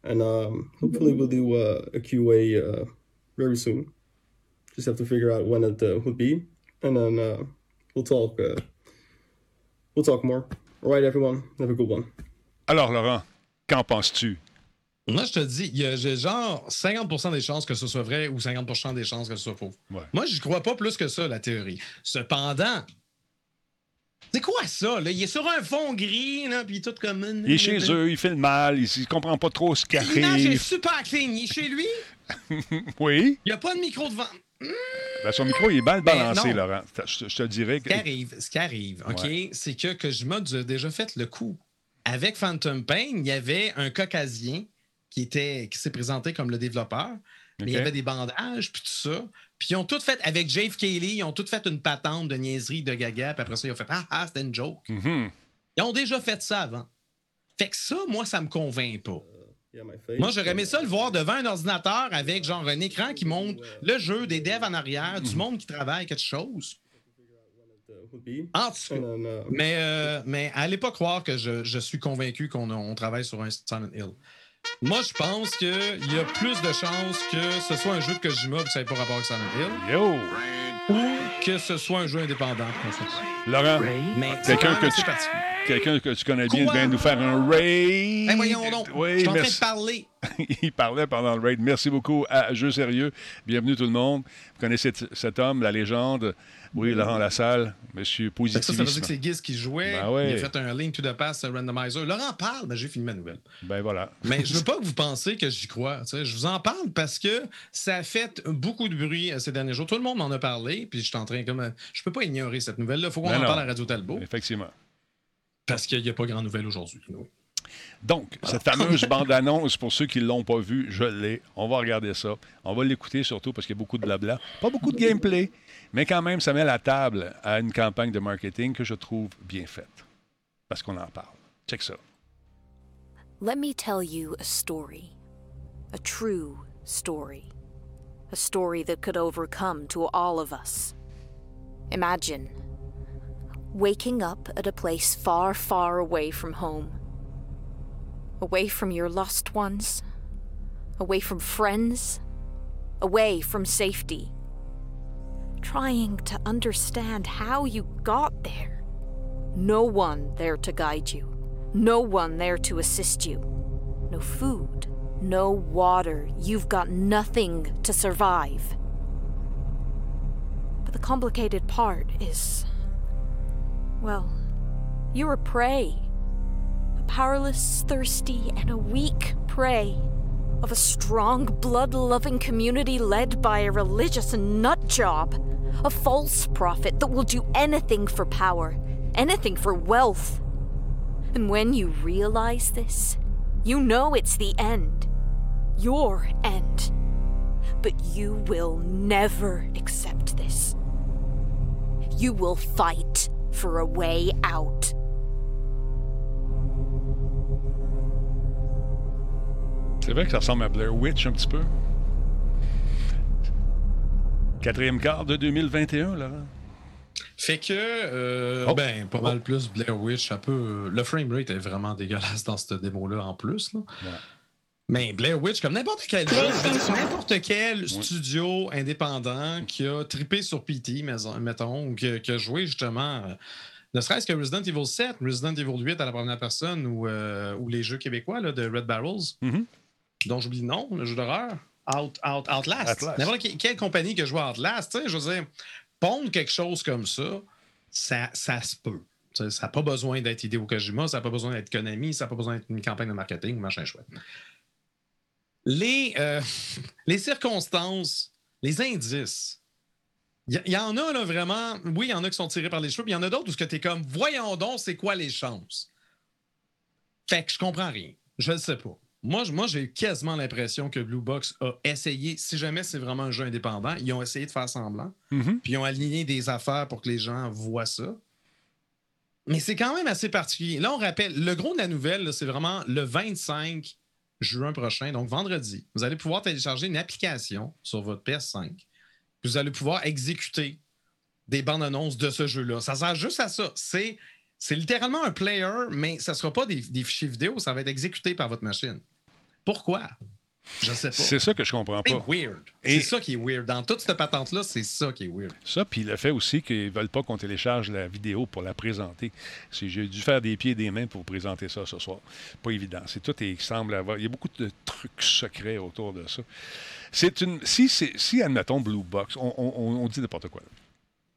And um, hopefully we'll do uh, a QA uh, very soon. Just have to figure out when it would be, and then uh, we'll talk. Uh, we'll talk more. All right, everyone. Have a good one. Alors, Laurent, qu'en penses-tu? Moi, je te dis, il y a j'ai genre 50% des chances que ce soit vrai ou 50% des chances que ce soit faux. Ouais. Moi, je crois pas plus que ça, la théorie. Cependant, c'est quoi ça? Là? Il est sur un fond gris, là, puis tout comme... Il est chez eux, il fait le mal, il ne comprend pas trop ce qui L'image est arrive. super clean. Il est chez lui? Oui, Il n'y a pas de micro devant. Ben, son micro, il est mal balancé. Laurent. Je, je te dirais Ce qui que. arrive, ce qui arrive, OK, Ouais. c'est que Kojima a déjà fait le coup. Avec Phantom Pain, il y avait un caucasien qui, était, qui s'est présenté comme le développeur, mais il y avait des bandages, puis tout ça. Puis ils ont tout fait, avec Jave Kelly, ils ont tout fait une patente de niaiserie, de gaga, puis après ça, ils ont fait Ah, ah, c'était une joke. Mhm. Ils ont déjà fait ça avant. Fait que ça, moi, ça me convainc pas. Yeah, my face. Moi, j'aurais aimé ça le voir devant un ordinateur avec genre un écran qui montre le jeu, des devs en arrière, du monde qui travaille quelque chose. Would be. En tout cas. And then, uh, Mais, euh, mais allez pas croire que je, je suis convaincu qu'on on travaille sur un Silent Hill. Moi, je pense qu'il y a plus de chances que ce soit un jeu de Kojima que ça n'ait pas rapport avec Silent Hill Yo! Ou que ce soit un jeu indépendant. Laurent, Quelqu'un que tu- quelqu'un que tu connais bien Quoi? vient nous faire un raid. Ben voyons donc, je Oui, suis en train de parler. Il parlait pendant le raid. Merci beaucoup à Jeu Sérieux. Bienvenue tout le monde. Vous connaissez cet homme, la légende. Oui, Laurent Lassalle, monsieur que Ça, ça veut dire que c'est Giz qui jouait. Ben ouais. Il a fait un Link to the Past randomizer. Laurent parle, ben j'ai fini ma nouvelle. Ben voilà. Mais je veux pas que vous pensiez que j'y crois. Je vous en parle parce que ça a fait beaucoup de bruit euh, ces derniers jours. Tout le monde m'en a parlé, puis je suis en train comme. euh, Je peux pas ignorer cette nouvelle-là. Faut qu'on Ben en non. parle à Radio Talbot Effectivement. parce qu'il n'y a pas grand nouvelle aujourd'hui. Donc, cette fameuse bande-annonce, pour ceux qui ne l'ont pas vue, je l'ai. On va regarder ça. On va l'écouter surtout parce qu'il y a beaucoup de blabla. Pas beaucoup de gameplay, mais quand même, ça met la table à une campagne de marketing que je trouve bien faite. Parce qu'on en parle. Check ça. Let me tell you a story. A true story. A story that could overcome to all of us. Imagine waking up at a place far, far away from home. Away from your lost ones, away from friends, away from safety. Trying to understand how you got there. No one there to guide you, no one there to assist you. No food, no water. You've got nothing to survive. But the complicated part is. Well, you're a prey. Powerless, thirsty, and a weak prey of a strong, blood loving community led by a religious nut job. A false prophet that will do anything for power, anything for wealth. And when you realize this, you know it's the end. Your end. But you will never accept this. You will fight for a way out. C'est vrai que ça ressemble à Blair Witch un petit peu. Quatrième quart de 2021, Laurent. Fait que, euh, Oh. ben, pas Oh. mal plus Blair Witch, un peu. Le framerate est vraiment dégueulasse dans cette démo-là en plus. Là. Mais Blair Witch, comme n'importe quel jeu, n'importe quel studio indépendant qui a trippé sur PT, mettons, ou qui, qui a joué justement, euh, ne serait-ce que Resident Evil 7, Resident Evil 8 à la première personne, ou, euh, ou les jeux québécois là, de Red Barrels, Mhm. Dont j'oublie le nom, le jeu d'horreur. Out, out, Outlast. Outlast. N'importe que- quelle compagnie qui a joué à Outlast, tu sais, je veux dire, pondre quelque chose comme ça, ça, ça se peut. Ça n'a pas besoin d'être Hideo Kojima, ça n'a pas besoin d'être Konami, ça n'a pas besoin d'être une campagne de marketing, machin chouette. Les, euh, les circonstances, les indices, il y, y en a là, vraiment, oui, il y en a qui sont tirés par les cheveux, puis il y en a d'autres où tu es comme, voyons donc, c'est quoi les chances? Fait que je comprends rien. Je ne sais pas. Moi, moi j'ai eu quasiment l'impression que Blue Box a essayé, si jamais c'est vraiment un jeu indépendant, ils ont essayé de faire semblant, Mhm. puis ils ont aligné des affaires pour que les gens voient ça. Mais c'est quand même assez particulier. Là, on rappelle, le gros de la nouvelle, c'est vraiment le 25 juin prochain, donc vendredi. Vous allez pouvoir télécharger une application sur votre PS5. Puis vous allez pouvoir exécuter des bandes annonces de ce jeu-là. Ça sert juste à ça. C'est, c'est littéralement un player, mais ça ne sera pas des, des fichiers vidéo, ça va être exécuté par votre machine. Pourquoi? Je ne sais pas. C'est ça que je comprends C'est pas. weird. Et- C'est ça qui est weird. Dans toute cette patente-là, c'est ça qui est weird. Ça, puis le fait aussi qu'ils ne veulent pas qu'on télécharge la vidéo pour la présenter. J'ai dû faire des pieds et des mains pour vous présenter ça ce soir. Pas évident. C'est tout et il semble avoir. Il y a beaucoup de trucs secrets autour de ça. C'est une. Si, c'est- si admettons, Blue Box, on, on- on- on dit n'importe quoi.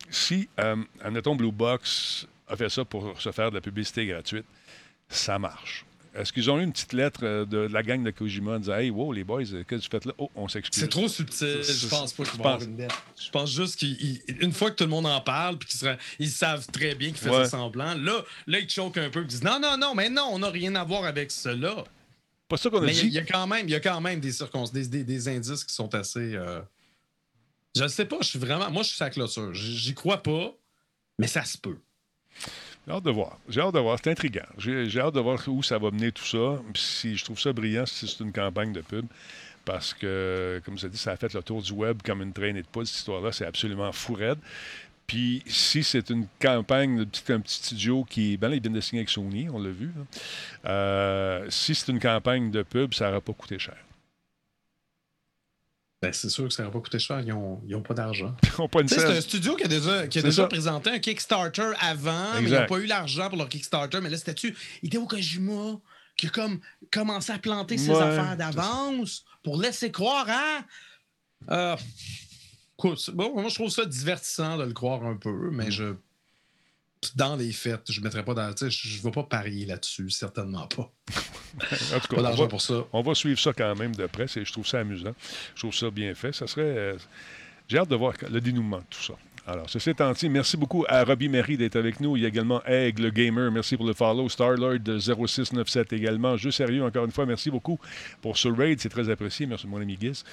Si, euh, admettons, Blue Box a fait ça pour se faire de la publicité gratuite, ça marche. Est-ce qu'ils ont eu une petite lettre euh, de la gang de Kojima en disant Hey, wow, les boys, qu'est-ce que vous faites là? Oh, on s'excuse. C'est trop subtil. Je pense pas je qu'il va y avoir pense- une dette. Je pense juste qu'une fois que tout le monde en parle, puis qu'ils sera- ils savent très bien qu'ils Ouais. faisaient semblant, là, là, ils choquent un peu, ils disent non, non, non, mais non, on n'a rien à voir avec cela. Pas ça qu'on a Mais il y a- dit. il y, a quand même, il y a quand même des circonstances, des, des- indices qui sont assez. euh, Je ne sais pas, je suis vraiment. Moi, je suis sa clôture. J'y crois pas, mais ça se peut. J'ai hâte de voir. J'ai hâte de voir. C'est intriguant. J'ai hâte de voir où ça va mener tout ça. Si je trouve ça brillant si c'est une campagne de pub. Parce que, comme ça dit, ça a fait le tour du web comme une traînée de poudre. Cette histoire-là, c'est absolument fou raide. Puis si c'est une campagne de petit, un petit studio qui. Ben là, ils viennent de signer avec Sony, on l'a vu. Euh, si c'est une campagne de pub, ça n'aura pas coûté cher. Ben, c'est sûr que ça n'aurait pas coûté cher, ils n'ont pas d'argent. Ils n'ont pas une Tu sais, C'est un studio qui a déjà, qui a déjà présenté un Kickstarter avant, mais ils n'ont pas eu l'argent pour leur Kickstarter. Mais là, c'était-tu Hideo Kojima qui a comme commencé à planter ses Ouais, affaires d'avance pour laisser croire à. Euh, bon, moi, je trouve ça divertissant de le croire un peu, mais je. Dans les faits, je ne mettrais pas dans. tu sais, Je ne vais pas parier là-dessus, certainement pas. En tout cas, Pas on va, pour ça. on va suivre ça quand même de près. Je trouve ça amusant. Je trouve ça bien fait. Ça serait. euh, J'ai hâte de voir le dénouement de tout ça. Alors, ceci étant dit, merci beaucoup à Robbie Mary d'être avec nous. Il y a également Aigle Gamer. Merci pour le follow. Starlord de 0697 également. Jeu sérieux, encore une fois. Merci beaucoup pour ce raid. C'est très apprécié. Merci, mon ami Giz.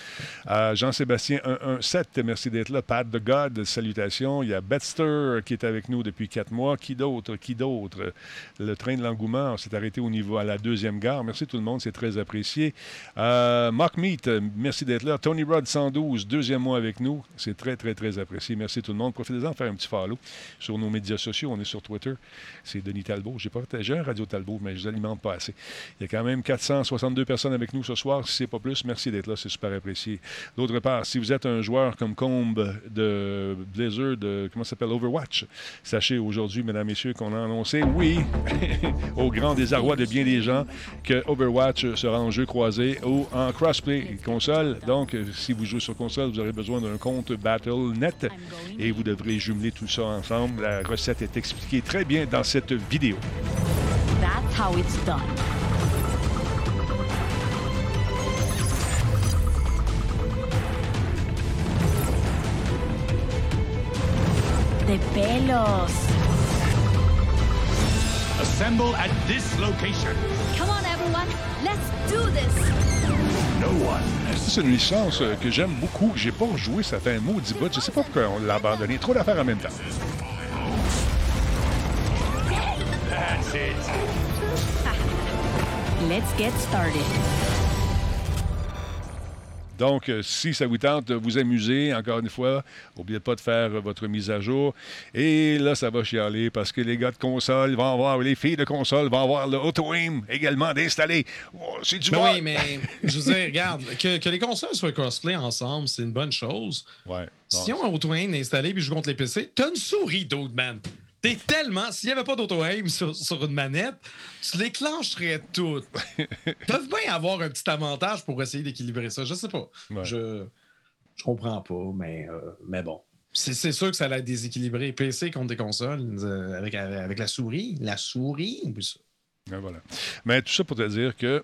Euh, Jean-Sébastien 117, merci d'être là. Pat the God, salutations. Il y a Betster qui est avec nous depuis quatre mois. Qui d'autre? Qui d'autre? Le train de l'engouement s'est arrêté au niveau à la deuxième gare. Merci tout le monde, c'est très apprécié. Euh, Mock Meat, merci d'être là. Tony Rod 112, deuxième mois avec nous. C'est très, très, très apprécié. Merci tout le monde. Monde. Profitez-en de faire un petit follow sur nos médias sociaux. On est sur Twitter. C'est Denis Talbot. J'ai partagé un Radio Talbot, mais je ne l'alimente pas assez. Il y a quand même 462 personnes avec nous ce soir. Si ce n'est pas plus, merci d'être là. C'est super apprécié. D'autre part, si vous êtes un joueur comme Combe de Blizzard, de, comment ça s'appelle, Overwatch, sachez aujourd'hui, mesdames, messieurs, qu'on a annoncé, oui, au grand désarroi de bien des gens, que Overwatch sera en jeu croisé ou en crossplay console. Donc, si vous jouez sur console, vous aurez besoin d'un compte Battle.net et vous devrez jumeler tout ça ensemble. La recette est expliquée très bien dans cette vidéo. That's how it's done. De pelos. Assemble at this location. Come on, everyone. Let's do this. C'est une licence euh, que j'aime beaucoup, que j'ai pas rejoué, ça fait un maudit bout. Je sais pas pourquoi on l'a abandonné. Trop d'affaires en même temps. That's it. Let's get started. Donc, euh, si ça vous tente de vous amuser, encore une fois, n'oubliez pas de faire euh, votre mise à jour. Et là, ça va chialer parce que les gars de console vont avoir, les filles de console vont avoir le auto-aim également d'installer. Oh, c'est du Ben bon. oui, mais je veux dire, regarde, que, que les consoles soient crossplay ensemble, c'est une bonne chose. Ouais. Si on a auto-aim installé puis je joue contre les PC, t'as une souris d'autre, man. T'es tellement. S'il n'y avait pas d'auto-aim sur, sur une manette, tu l'éclencherais toutes. peuvent bien avoir un petit avantage pour essayer d'équilibrer ça. Je sais pas. Ouais. Je, je comprends pas, mais, euh, mais bon. C'est c'est sûr que ça allait être déséquilibré. PC contre des consoles euh, avec, avec la souris. La souris, oublie ça. Ouais, voilà. Mais tout ça pour te dire que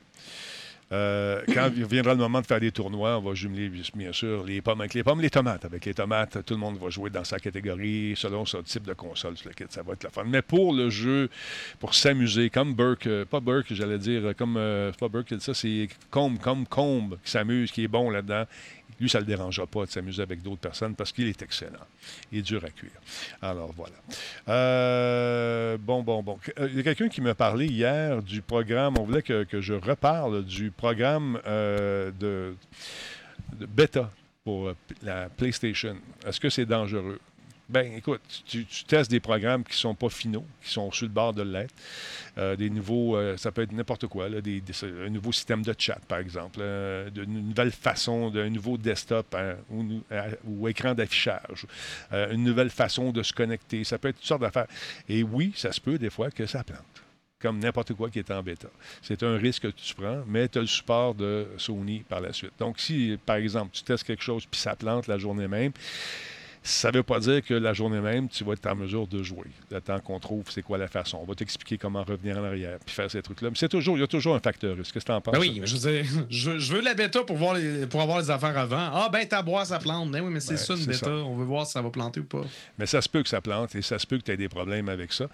euh, quand viendra le moment de faire des tournois, on va jumeler, bien sûr, les pommes avec les pommes, les tomates avec les tomates. Tout le monde va jouer dans sa catégorie selon son type de console ça va être la fun. Mais pour le jeu, pour s'amuser, comme Burke, euh, pas Burke, j'allais dire, euh, comme, euh, pas Burke ça, c'est Combe, comme Combe qui s'amuse, qui est bon là-dedans. Lui, ça ne le dérangera pas de s'amuser avec d'autres personnes parce qu'il est excellent. Il est dur à cuire. Alors, voilà. Euh, bon, bon, bon. Euh, Il y a quelqu'un qui m'a parlé hier du programme. On voulait que, je reparle du programme euh, de, de bêta pour la PlayStation. Est-ce que c'est dangereux? Ben, écoute, tu, testes des programmes qui sont pas finaux, qui sont sur le bord de l'être. Euh, des nouveaux, euh, ça peut être n'importe quoi, des, un nouveau système de chat, par exemple, euh, une nouvelle façon, d'un nouveau desktop hein, ou, ou écran d'affichage, une nouvelle façon de se connecter. Ça peut être toutes sortes d'affaires. Et oui, ça se peut des fois que ça plante comme n'importe quoi qui est en bêta. C'est un risque que tu prends, mais tu as le support de Sony par la suite. Donc, si, par exemple, tu testes quelque chose puis ça plante la journée même, ça ne veut pas dire que la journée même, tu vas être en mesure de jouer. Le temps qu'on trouve, c'est quoi la façon. On va t'expliquer comment revenir en arrière puis faire ces trucs-là. Mais c'est toujours, il y a toujours un facteur risque. Qu'est-ce que tu en penses? Ben oui, je veux dire, je, je veux la bêta pour, voir les- pour avoir les affaires avant. Ah, ben, ta boîte, ça plante. Ben oui, mais c'est Ben, ça une bêta. ça. On veut voir si ça va planter ou pas. Mais ça se peut que ça plante et ça se peut que tu aies des problèmes avec ça.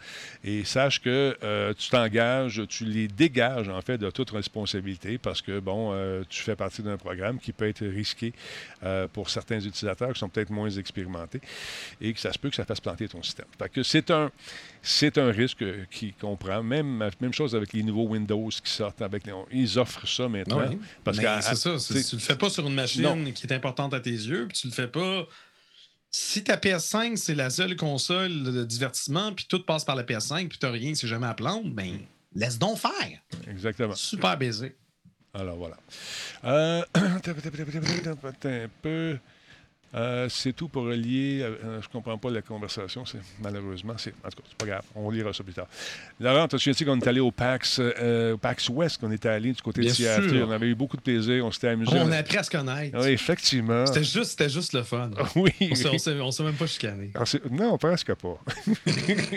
Et sache que euh, tu t'engages, tu les dégages en fait de toute responsabilité parce que, bon, euh, tu fais partie d'un programme qui peut être risqué euh, pour certains utilisateurs qui sont peut-être moins expérimentés et que ça se peut que ça fasse planter ton système. Fait que c'est un, c'est un risque euh, qui- qu'on prend. Même, même chose avec les nouveaux Windows qui sortent. Avec les- ils offrent ça maintenant. Parce que c'est ça. c'est- Tu le fais pas sur une machine Non. qui est importante à tes yeux, puis tu le fais pas. Si ta PS5, c'est la seule console de divertissement, puis tout passe par la PS5, puis t'as rien, c'est jamais à plante, ben, laisse donc faire. Exactement. Super baisé. Alors voilà. Euh, un peu. Euh, c'est tout pour relier. euh, je comprends pas la conversation. C'est, malheureusement, c'est, en tout cas, c'est pas grave. On lira ça plus tard. Laurent, te souviens-tu qu'on est allé au PAX, euh, PAX Ouest, qu'on était allé du côté Bien de Seattle? On avait eu beaucoup de plaisir. On s'était amusé. On a appris à se connaître. Oui, effectivement. C'était juste, c'était juste le fun. Oui. On s'est- on s'est même pas chicané. Ah, non, presque pas.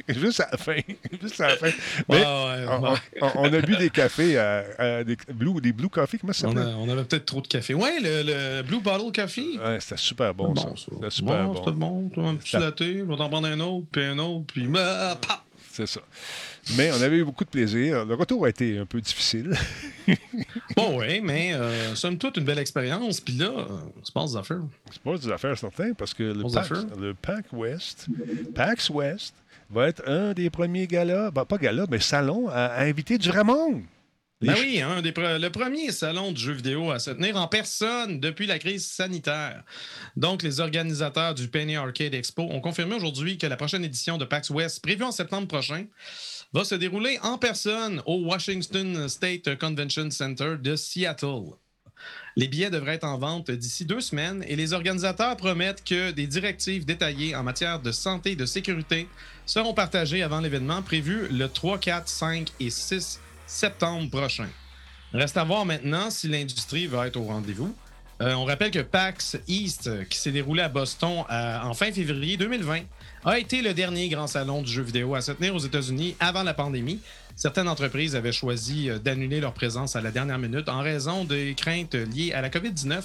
Juste à la fin. Juste à la fin. Ouais, on, ouais. on- on a bu des cafés, à, à des, blue, des Blue Coffee, comment ça On, s'appelle? on avait peut-être trop de café. Le, le Blue Bottle Coffee. Ouais, c'était super bon, ça. C'était super Bon, bon. C'était bon. Un petit latte, je vais t'en prendre un autre, puis un autre, puis pap! C'est ça. Mais on avait eu beaucoup de plaisir. Le retour a été un peu difficile. Bon, ouais, mais euh, somme toute, une belle expérience. Puis là, euh, c'est pas des affaires. C'est pas des affaires certaines parce que le PAX, le PAX West, PAX West va être un des premiers galas, ben, pas galas, mais salon à, à inviter du vrai monde. Ben oui, un des pre- le premier salon de jeux vidéo à se tenir en personne depuis la crise sanitaire. Donc, les organisateurs du Penny Arcade Expo ont confirmé aujourd'hui que la prochaine édition de PAX West, prévue en septembre prochain, va se dérouler en personne au Washington State Convention Center de Seattle. Les billets devraient être en vente d'ici deux semaines et les organisateurs promettent que des directives détaillées en matière de santé et de sécurité seront partagées avant l'événement prévu le 3, 4, 5 et 6 septembre prochain. Reste à voir maintenant si l'industrie va être au rendez-vous. Euh, on rappelle que PAX East, qui s'est déroulé à Boston euh, en fin février 2020, a été le dernier grand salon du jeu vidéo à se tenir aux États-Unis avant la pandémie. Certaines entreprises avaient choisi euh, d'annuler leur présence à la dernière minute en raison des craintes liées à la COVID-19,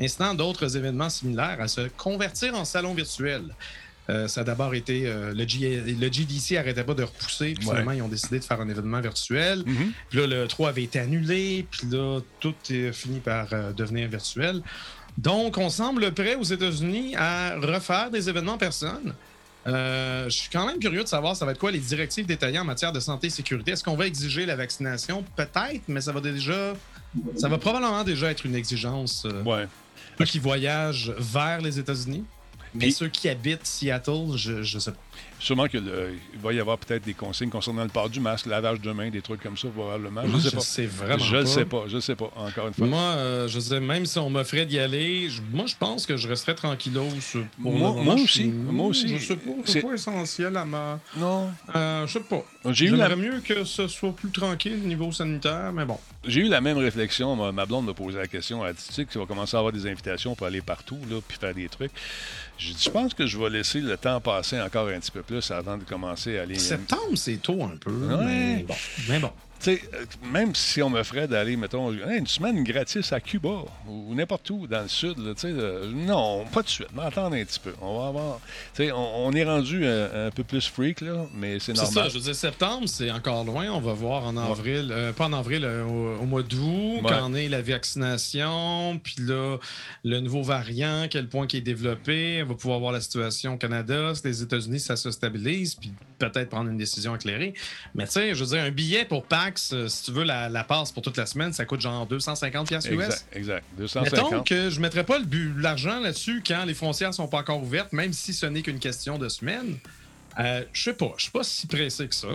incitant d'autres événements similaires à se convertir en salon virtuel. Euh, ça a d'abord été euh, le, G- le GDC arrêtait pas de repousser, puis Ouais. finalement ils ont décidé de faire un événement virtuel. Puis là, le 3 avait été annulé, puis là, tout est fini par euh, devenir virtuel. Donc, on semble prêt aux États-Unis à refaire des événements en personne. Euh, je suis quand même curieux de savoir ça va être quoi les directives détaillées en matière de santé et sécurité? Est-ce qu'on va exiger la vaccination? Peut-être, mais ça va déjà. Ça va probablement déjà être une exigence. euh, Ouais. Qui voyagent vers les États-Unis. Mais ceux qui habitent Seattle, je, je sais pas. Sûrement qu'il va y avoir peut-être des consignes concernant le port du masque, lavage de main, des trucs comme ça, probablement. Je Moi, sais je pas. sais vraiment Je pas. sais pas. Je sais pas, encore une fois. Moi, euh, je sais, même si on m'offrait d'y aller, je- moi, je pense que je resterais tranquillos. pour Moi- moment. moi Je aussi, suis- moi aussi. Je sais pas, C'est- pas essentiel à ma. Non. Euh, je sais pas. J'ai eu la- mieux que ce soit plus tranquille au niveau sanitaire, mais bon. J'ai eu la même réflexion. Ma, ma blonde me posait la question. Elle dit, tu sais que tu vas commencer à avoir des invitations pour aller partout, là, puis faire des trucs. J'ai dit, je pense que je vais laisser le temps passer encore un petit peu plus avant de commencer à aller... Septembre, c'est tôt un peu. Ouais. Mais bon. Mais bon. Sais, euh, même si on m'offrait d'aller, mettons, une semaine gratis à Cuba ou n'importe où dans le sud, là, tu sais, euh, non, pas de suite, mais attendre un petit peu. On va avoir. On, on est rendu un, un peu plus freak, là, mais c'est C'est normal. ça, je veux dire, septembre, c'est encore loin. On va voir en avril, euh, pas en avril, euh, au, au mois d'août, Ouais. quand est la vaccination, puis là, le nouveau variant, quel point qui est développé. On va pouvoir voir la situation au Canada, si les États-Unis, ça se stabilise, puis peut-être prendre une décision éclairée. Mais tu sais, je veux dire, un billet pour PAX, euh, si tu veux la, la passe pour toute la semaine, ça coûte genre 250 pièces US. Exact, exact. Mettons 250. que je ne mettrais pas l'argent là-dessus quand les frontières sont pas encore ouvertes, même si ce n'est qu'une question de semaine. Euh, je sais pas. Je suis pas si pressé que ça.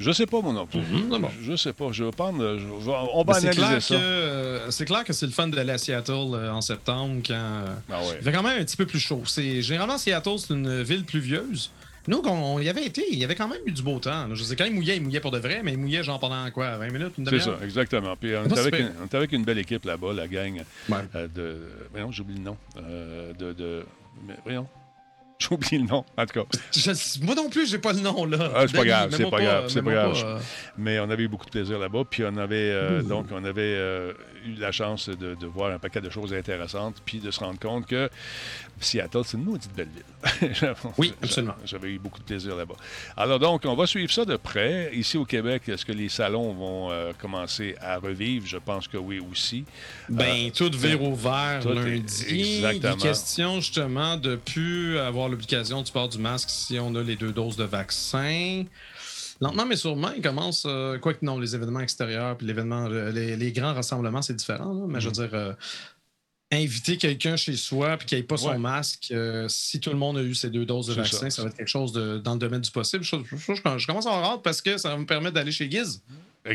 Je sais pas, mon plus. Mhm, bon. Je sais pas. Je vais prendre. je vais- on va C'est analyser clair, ça. euh, c'est clair que c'est le fun d'aller à Seattle euh, en septembre quand Ah ouais. il fait quand même un petit peu plus chaud. Généralement, Seattle, c'est une ville pluvieuse. Nous, on y avait été, il y avait quand même eu du beau temps. là. Je sais, quand il mouillait, il mouillait pour de vrai, mais il mouillait genre pendant quoi 20 minutes, une C'est ça, exactement. Puis on avec une, on est avec une belle équipe là-bas, la gang Ouais. euh, de. Voyons, j'oublie le nom. Euh, de, de. Mais, voyons. J'oublie le nom, en tout cas. Je- moi non plus, j'ai pas le nom là. Ah, c'est pas grave, c'est pas grave, c'est pas mets-moi grave. pas, euh, Mais on avait eu beaucoup de plaisir là-bas. Puis on avait euh, donc on avait euh, eu la chance de, de voir un paquet de choses intéressantes, puis de se rendre compte que Seattle, c'est une maudite belle ville. Oui, absolument. J'avais eu beaucoup de plaisir là-bas. Alors donc, on va suivre ça de près. Ici au Québec, est-ce que les salons vont euh, commencer à revivre? Je pense que oui aussi. Ben, Euh, tout vire ouvert tout lundi. Il exactement. est question justement de plus avoir l'obligation du port du masque si on a les deux doses de vaccin. Lentement mais sûrement, il commence. euh, quoi que non, les événements extérieurs puis l'événement, les, les grands rassemblements, c'est différent. là, mais je veux dire, euh, inviter quelqu'un chez soi puis qu'il n'ait pas Ouais. son masque, euh, si tout le monde a eu ses deux doses de vaccin, ça. ça. va être quelque chose de- dans le domaine du possible. Je, je- je- je commence à avoir hâte parce que ça va me permettre d'aller chez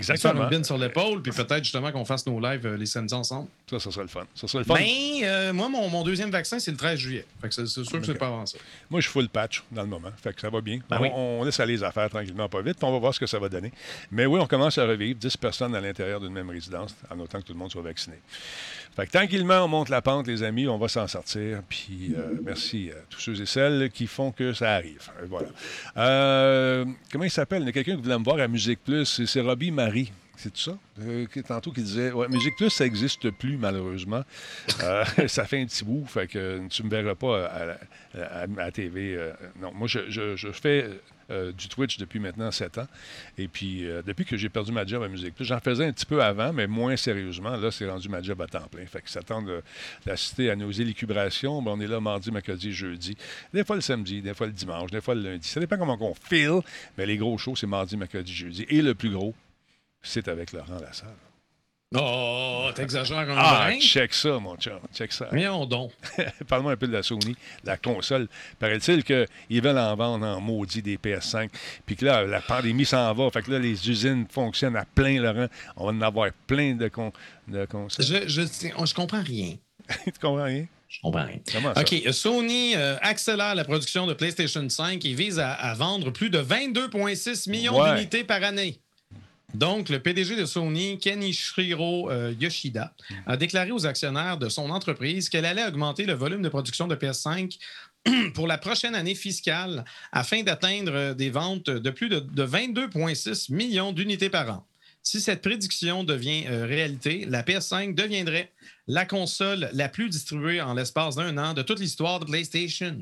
Giz. Faire Exactement. une bine sur l'épaule, puis peut-être justement qu'on fasse nos lives euh, les samedis ensemble. Ça, ça serait le fun. Ça serait le fun. Ben, euh, moi, mon, mon deuxième vaccin, c'est le 13 juillet. Fait que c'est sûr que c'est pas avant ça. Moi, je suis full patch dans le moment. Fait que ça va bien. Ben on, oui. on laisse aller les affaires tranquillement, pas vite, puis on va voir ce que ça va donner. Mais oui, on commence à revivre 10 personnes à l'intérieur d'une même résidence, en autant que tout le monde soit vacciné. Fait que tranquillement, on monte la pente, les amis, on va s'en sortir. Puis euh, merci à tous ceux et celles qui font que ça arrive. Voilà. Euh, comment il s'appelle? Il y a quelqu'un qui voulait me voir à Musique Plus. C'est- C'est Robbie Marie. C'est tout ça? Euh, tantôt qui disait Ouais, Musique Plus, ça n'existe plus, malheureusement. Euh, ça fait un petit bout, fait que tu ne me verras pas à, TV. euh, non, moi, je, fais du Twitch depuis maintenant sept ans. Et puis, depuis que j'ai perdu ma job à Musique Plus, j'en faisais un petit peu avant, mais moins sérieusement. Là, c'est rendu ma job à temps plein. Fait que de- d'assister à nos élucubrations. Ben, on est là mardi, mercredi, jeudi. Des fois le samedi, des fois le dimanche, des fois le lundi. Ça dépend comment on file, mais les gros shows, c'est mardi, mercredi, jeudi. Et le plus gros, C'est avec Laurent Lassalle. Oh, t'exagères un Ah, brin? check ça, mon chum. Check ça. Voyons donc. Parle-moi un peu de la Sony, la console. Paraît-il qu'ils veulent en vendre en maudit des PS5. Puis que là, la pandémie s'en va. Fait que là, les usines fonctionnent à plein, Laurent. On va en avoir plein de, con- de consoles. Je, je, je comprends rien. tu comprends rien? Je comprends rien. Comment ça? OK, Sony euh, accélère la production de PlayStation 5 et vise à, à vendre plus de 22,6 millions Ouais. d'unités par année. Donc, le PDG de Sony, Kenichiro euh, Yoshida, a déclaré aux actionnaires de son entreprise qu'elle allait augmenter le volume de production de PS5 pour la prochaine année fiscale afin d'atteindre euh, des ventes de plus de, de 22,6 millions d'unités par an. Si cette prédiction devient euh, réalité, la PS5 deviendrait la console la plus distribuée en l'espace d'un an de toute l'histoire de PlayStation.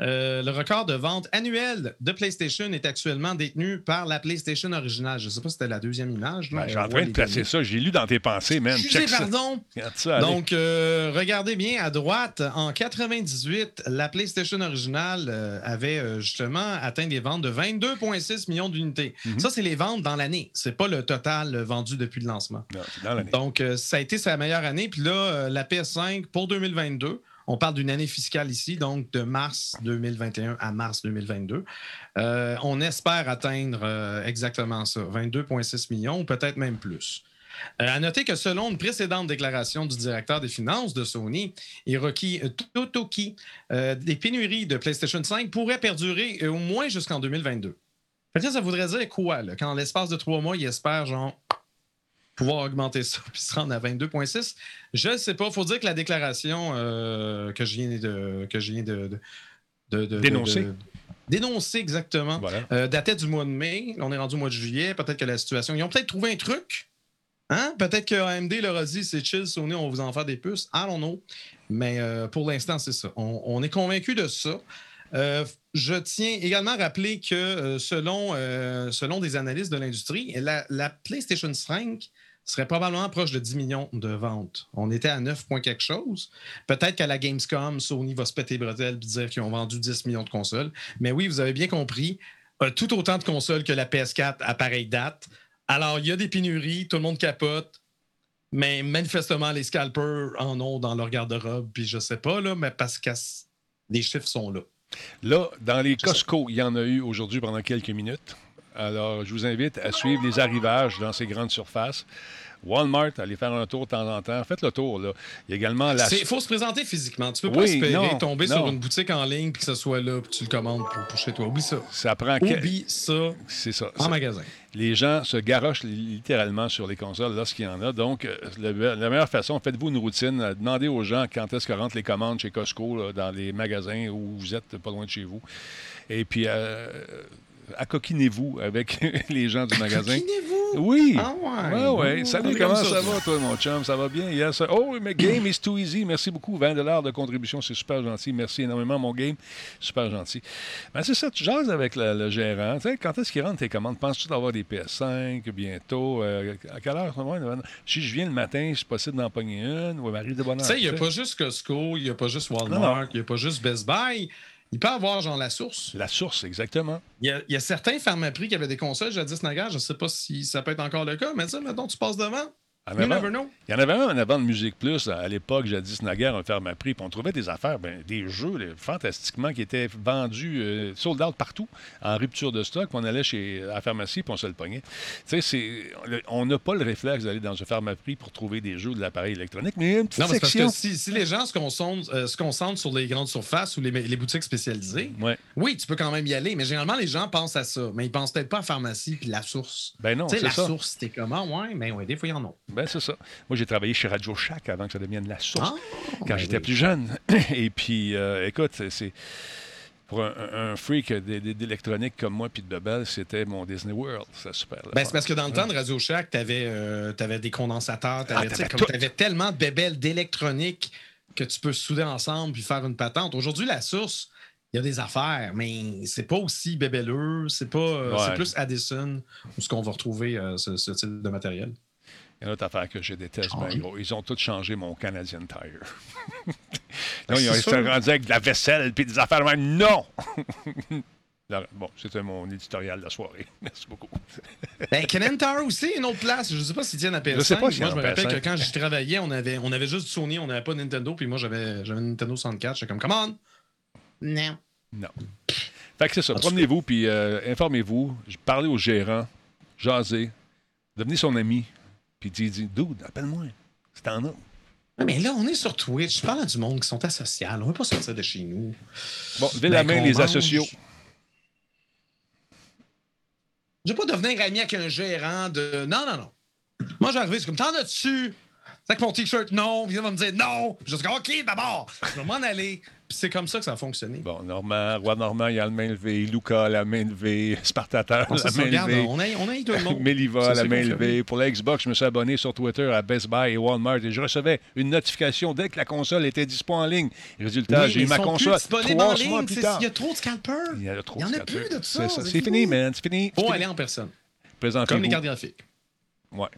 Euh, le record de vente annuel de PlayStation est actuellement détenu par la PlayStation originale. Je ne sais pas si c'était la deuxième image. Ben, je suis on en train de placer données. ça. J'ai lu dans tes pensées, man. Excusez, pardon. Ça. Donc, euh, regardez bien à droite, en 98, la PlayStation originale euh, avait justement atteint des ventes de 22,6 millions d'unités. Mhm. Ça, c'est les ventes dans l'année. C'est pas le total vendu depuis le lancement. Non, c'est dans l'année. Donc, ça a été sa meilleure année. Puis là, la PS5 pour 2022, on parle d'une année fiscale ici, donc de mars 2021 à mars 2022. Euh, on espère atteindre euh, exactement ça, 22,6 millions ou peut-être même plus. Euh, à noter que selon une précédente déclaration du directeur des finances de Sony, Hiroki Totoki, des pénuries de PlayStation 5 pourraient perdurer au moins jusqu'en 2022. Fait que ça, voudrait dire quoi? Là? Qu'en l'espace de trois mois, il espère genre pouvoir augmenter ça puis se rendre à 22,6. Je ne sais pas. Il faut dire que la déclaration euh, que je viens de, que je viens de, de- de- de- Dénoncer. de- dénoncer exactement Voilà. euh, datait du mois de mai. On est rendu au mois de juillet. Peut-être que la situation. Ils ont peut-être trouvé un truc. Hein? Peut-être que AMD leur a dit c'est chill, Sony, on va vous en faire des puces. Don't know. Mais euh, pour l'instant, c'est ça. On, on est convaincu de ça. Euh, je tiens également à rappeler que selon, euh, selon des analystes de l'industrie, la, la PlayStation 5 serait probablement proche de 10 millions de ventes. On était à 9 points quelque chose. Peut-être qu'à la Gamescom, Sony va se péter les bretelles et dire qu'ils ont vendu 10 millions de consoles. Mais oui, vous avez bien compris, euh, tout autant de consoles que la PS4 à pareille date. Alors, il y a des pénuries, tout le monde capote. Mais manifestement, les scalpers en ont dans leur garde-robe. Puis je sais pas, là, mais parce que les chiffres sont là. Là, dans les Costco, il y en a eu aujourd'hui pendant quelques minutes. Alors, je vous invite à suivre les arrivages dans ces grandes surfaces. Walmart, allez faire un tour de temps en temps. Faites le tour. Là. Il y a également la. Il faut se présenter physiquement. Tu peux pas Oui, espérer non, tomber non. sur une boutique en ligne puis que ce soit là puis tu le commandes pour, pour chez toi. Oublie ça. Ça prend Oublie ça C'est ça. en Ça- magasin. Les gens se garochent littéralement sur les consoles lorsqu'il y en a. Donc, euh, le- la meilleure façon, faites-vous une routine. Demandez aux gens quand est-ce que rentrent les commandes chez Costco, là, dans les magasins où vous êtes pas loin de chez vous. Et puis, euh, accoquinez-vous avec les gens du magasin. Accoquinez-vous? Oui. Ah ouais. Ouais, ouais. Oh, Salut, comment comme ça, ça, va, toi, mon chum? Ça va bien? Yes. Oh, mais game is too easy. Merci beaucoup. 20 de contribution, c'est super gentil. Merci énormément, mon game. Super gentil. Ben, c'est ça, tu jases avec le, le gérant. Tu sais, quand est-ce qu'il rentre tes commandes? Penses-tu d'avoir des PS5 bientôt? Euh, à quelle heure? Si je viens le matin, c'est possible d'en pogner une? Oui, m'arrive de bonne Tu sais, il n'y a pas juste Costco, il n'y a pas juste Walmart, il n'y a pas juste Best Buy. Il peut avoir genre la source. La source, exactement. Il y a, il y a certains pharmaprix qui avaient des consoles jadis naguère. Je ne sais pas si ça peut être encore le cas, mais ça, mettons, tu passes devant. En avant-. Il y en avait même en avant de Musique Plus à l'époque, jadis naguère, un ferme-prix, puis on trouvait des affaires, ben, des jeux là, fantastiquement qui étaient vendus, euh, sold out partout, en rupture de stock. puis On allait chez à la pharmacie, puis on se le pognait. Tu sais, c'est- on n'a pas le réflexe d'aller dans un ferme-prix pour trouver des jeux de l'appareil électronique, mais il y a une petite Non, mais c'est parce que si, si les gens se concentrent, euh, se concentrent sur les grandes surfaces ou les, les boutiques spécialisées, Ouais. oui, tu peux quand même y aller, mais généralement, les gens pensent à ça. Mais ils pensent peut-être pas à pharmacie puis la source. Ben non, tu sais, c'est la ça. source, c'était comment? Ouais, mais ouais, des fois, il y en a. Ben, c'est ça. Moi, j'ai travaillé chez Radio Shack avant que ça devienne la source, Ah, quand ben j'étais oui. plus jeune. Et puis, euh, écoute, c'est-. Pour un, freak d'électronique comme moi puis de Bebel, c'était mon Disney World. C'est super. Ben, c'est parce que dans le temps de Radio Shack, tu avais, des condensateurs, tu Ah, avais, t'avais t'avais tellement de bébelles d'électronique que tu peux souder ensemble puis faire une patente. Aujourd'hui, la source, il y a des affaires, mais c'est pas aussi bébelleux, c'est pas euh, Ouais. c'est plus Addison où ce qu'on va retrouver euh, ce, ce type de matériel. Il y a une autre affaire que je déteste, Ah ben gros. Ils ont tous changé mon Canadian Tire. Non, ils ont été rendus avec de la vaisselle puis des affaires même. Non! Bon, c'était mon éditorial de la soirée. Merci beaucoup. Ben, Kenan Tower aussi, une autre place. Je sais pas s'ils tiennent à PS5. Je sais pas s'il y moi, je me rappelle PS5. que quand j'y travaillais, on avait, on avait juste Sony, on n'avait pas Nintendo, puis moi, j'avais j'avais Nintendo 64. J'étais comme, come on! Non. Non. Fait que c'est ça. Promenez-vous, puis euh, informez-vous. Parlez au gérant. Jasez. Devenez son ami. Puis dis, dis dude, appelle-moi. C'est en a. Ouais, Mais là, on est sur Twitch. Je parle à du monde qui sont asociaux. On ne veut pas sortir de chez nous. Bon, levez la Ben, main, les mange. associaux. Je vais pas devenir ami avec un gérant de. Non, non, non. Moi, j'arrive, c'est comme, t'en as-tu? C'est avec mon t-shirt, non. Puis il va me dire non. Puis je dis, OK, d'abord. Je vais m'en aller. C'est comme ça que ça a fonctionné. Bon, Normand, Roi Normand, il a la main levée. Luca, la main levée. Spartateur, la main levée. on a, on a eu tout le monde. Méliva, la main levée. Pour la Xbox, je me suis abonné sur Twitter à Best Buy et Walmart et je recevais une notification dès que la console était dispo en ligne. Résultat, Oui, j'ai eu ma console trois mois plus tard. Il y a trop de scalpers. Il y en a trop. Il y en a plus de ça. C'est fini, man. C'est fini. Faut aller en personne. Comme les cartes graphiques. Ouais.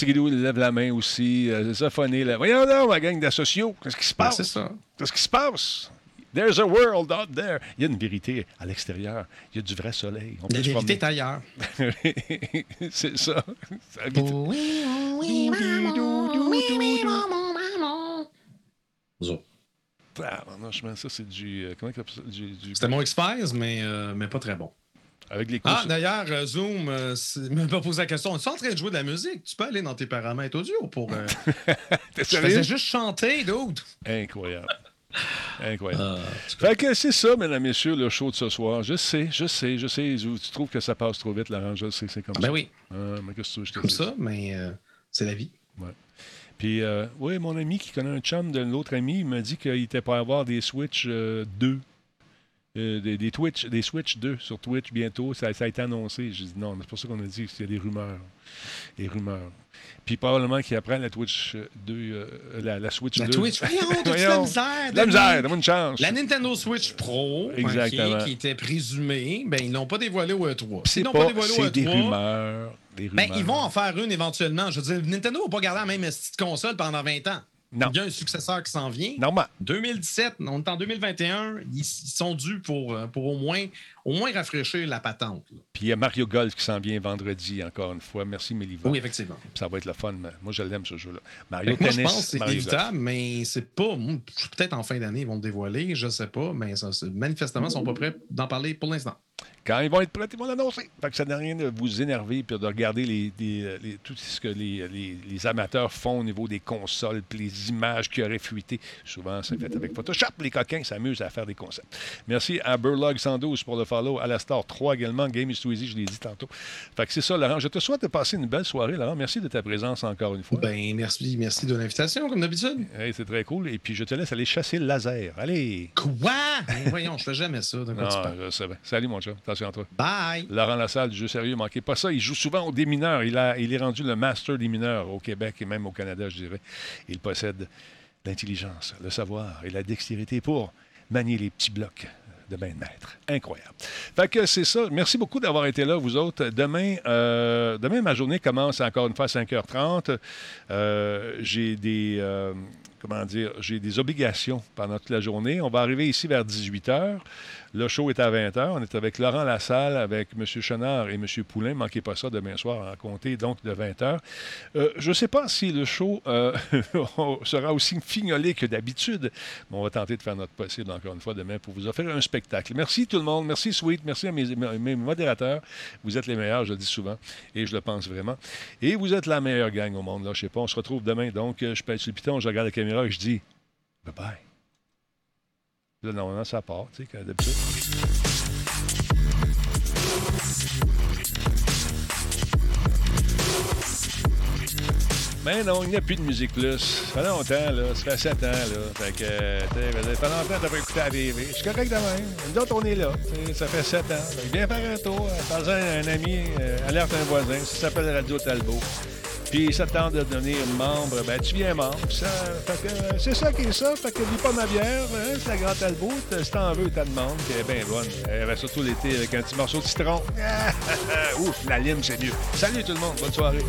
Tigidou lève la main aussi. Euh, Zophoné, là. Voyons donc, ma gang d'associaux. Qu'est-ce qui se Ben, passe? c'est ça. Qu'est-ce qui se passe? There's a world out there. Il y a une vérité à l'extérieur. Il y a du vrai soleil. On La vérité est ailleurs. c'est ça. Ça habite- Zo. Ah, non, je mets ça, c'est du. euh, comment? Du, du- C'était mon X-Files, mais, euh, mais pas très bon. Avec les couches. Ah, d'ailleurs, euh, Zoom euh, pas posé la question. Tu es en train de jouer de la musique? Tu peux aller dans tes paramètres audio pour. euh, Je faisais juste chanter, dude. Incroyable. Incroyable. Ah, fait que c'est ça, mesdames, messieurs, le show de ce soir. Je sais, je sais, je sais. Tu trouves que ça passe trop vite, Laurent? Je sais, c'est comme Ben ça. oui. Ah, mais qu'est-ce que tu veux que je Comme ça, mais euh, c'est la vie. Ouais. Puis, euh, oui, mon ami qui connaît un chum de l'autre ami, il m'a dit qu'il était pour avoir des Switch euh, 2. Euh, des, des Twitch, des Switch 2 sur Twitch bientôt. Ça, ça a été annoncé. J'ai dit non, c'est pour ça qu'on a dit qu'il y a des rumeurs. Des rumeurs. Puis probablement qu'il apprend la Twitch 2, euh, la, la Switch La 2. Twitch, voyons, la misère, La misère, donne-moi une chance. La Nintendo Switch Pro, qui était présumée, ben, ils l'ont pas dévoilé au E3. C'est Ils l'ont pas, dévoilé au c'est des E3. rumeurs. Des rumeurs. Ben, ils vont en faire une éventuellement. Je veux dire, Nintendo va pas garder la même petite console pendant 20 ans. Non. Il y a un successeur qui s'en vient. Normal. 2017, on est en 2021, ils, ils sont dus pour, euh, pour au, moins, au moins rafraîchir la patente. là. Puis il y a Mario Golf qui s'en vient vendredi, encore une fois. Merci, Méliva. Oui, effectivement. Puis Ça va être le fun. Moi, je l'aime, ce jeu-là. Mario Moi, je Tennis, pense que c'est Golf. évitable, mais c'est pas. Peut-être en fin d'année, ils vont le dévoiler, je sais pas, mais ça, manifestement, ils sont pas prêts d'en parler pour l'instant. Quand ils vont être prêts, ils vont l'annoncer. Fait que ça n'a rien de vous énerver puis de regarder les, les- les- tout ce que les, amateurs font au niveau des consoles puis les images qui auraient fuité. Souvent, c'est fait avec Photoshop. Les coquins s'amusent à faire des concepts. Merci à Burlog112 pour le follow. À la Star 3 également. Game is too easy, je l'ai dit tantôt. Fait que c'est ça, Laurent. Je te souhaite de passer une belle soirée, Laurent. Merci de ta présence encore une fois. Ben, merci, merci de l'invitation, comme d'habitude. Hey, c'est très cool. Et puis, je te laisse aller chasser le laser. Allez! Quoi? Ben, voyons, je fais jamais ça. De quoi tu Non, parles? je sais bien. Salut, mon chat. Attention à toi. Bye! Laurent Lassalle du jeu sérieux, manquez pas ça. Il joue souvent au démineur. Il, a, il est rendu le master des mineurs au Québec et même au Canada, je dirais. Il possède l'intelligence, le savoir et la dextérité pour manier les petits blocs de main de maître. Incroyable. Fait que c'est ça. Merci beaucoup d'avoir été là, vous autres. Demain, euh, demain ma journée commence encore une fois à 5h30. Euh, j'ai des... euh, comment dire, j'ai des obligations pendant toute la journée. On va arriver ici vers 18h. Le show est à 20h. On est avec Laurent Lassalle, avec M. Chenard et M. Poulain. Manquez pas ça demain soir en compter, donc de 20h. Euh, je ne sais pas si le show euh, sera aussi fignolé que d'habitude, mais on va tenter de faire notre possible encore une fois demain pour vous offrir un spectacle. Merci tout le monde. Merci Sweet. Merci à mes, modérateurs. Vous êtes les meilleurs, je le dis souvent, et je le pense vraiment. Et vous êtes la meilleure gang au monde. Là, je sais pas. On se retrouve demain. Donc, euh, je pèse sur le piton, je regarde la caméra je dis bye bye. Là, normalement, ça part, tu sais, d'habitude. Mais non, il n'y a plus de musique plus. Ça fait longtemps, là. Ça fait 7 ans, là. Fait que, euh, ça fait longtemps que t'as pas écouté la TV. Je suis correct de même. Nous autres, on est là. Ça fait 7 ans. Fait que viens faire un tour. Parle-en à un ami. euh, alerte un voisin. Ça s'appelle Radio Talbot. Puis ça te tente de devenir membre, ben tu viens membre. Ça, fait que, euh, c'est ça qui est ça. Fait que lis pas ma bière, hein, c'est la Grand Talbot. T- Si t'en veux, t'as demande, qui est bien bonne. Elle va surtout l'été avec un petit morceau de citron. Ouf, la lime, c'est mieux. Salut tout le monde, bonne soirée.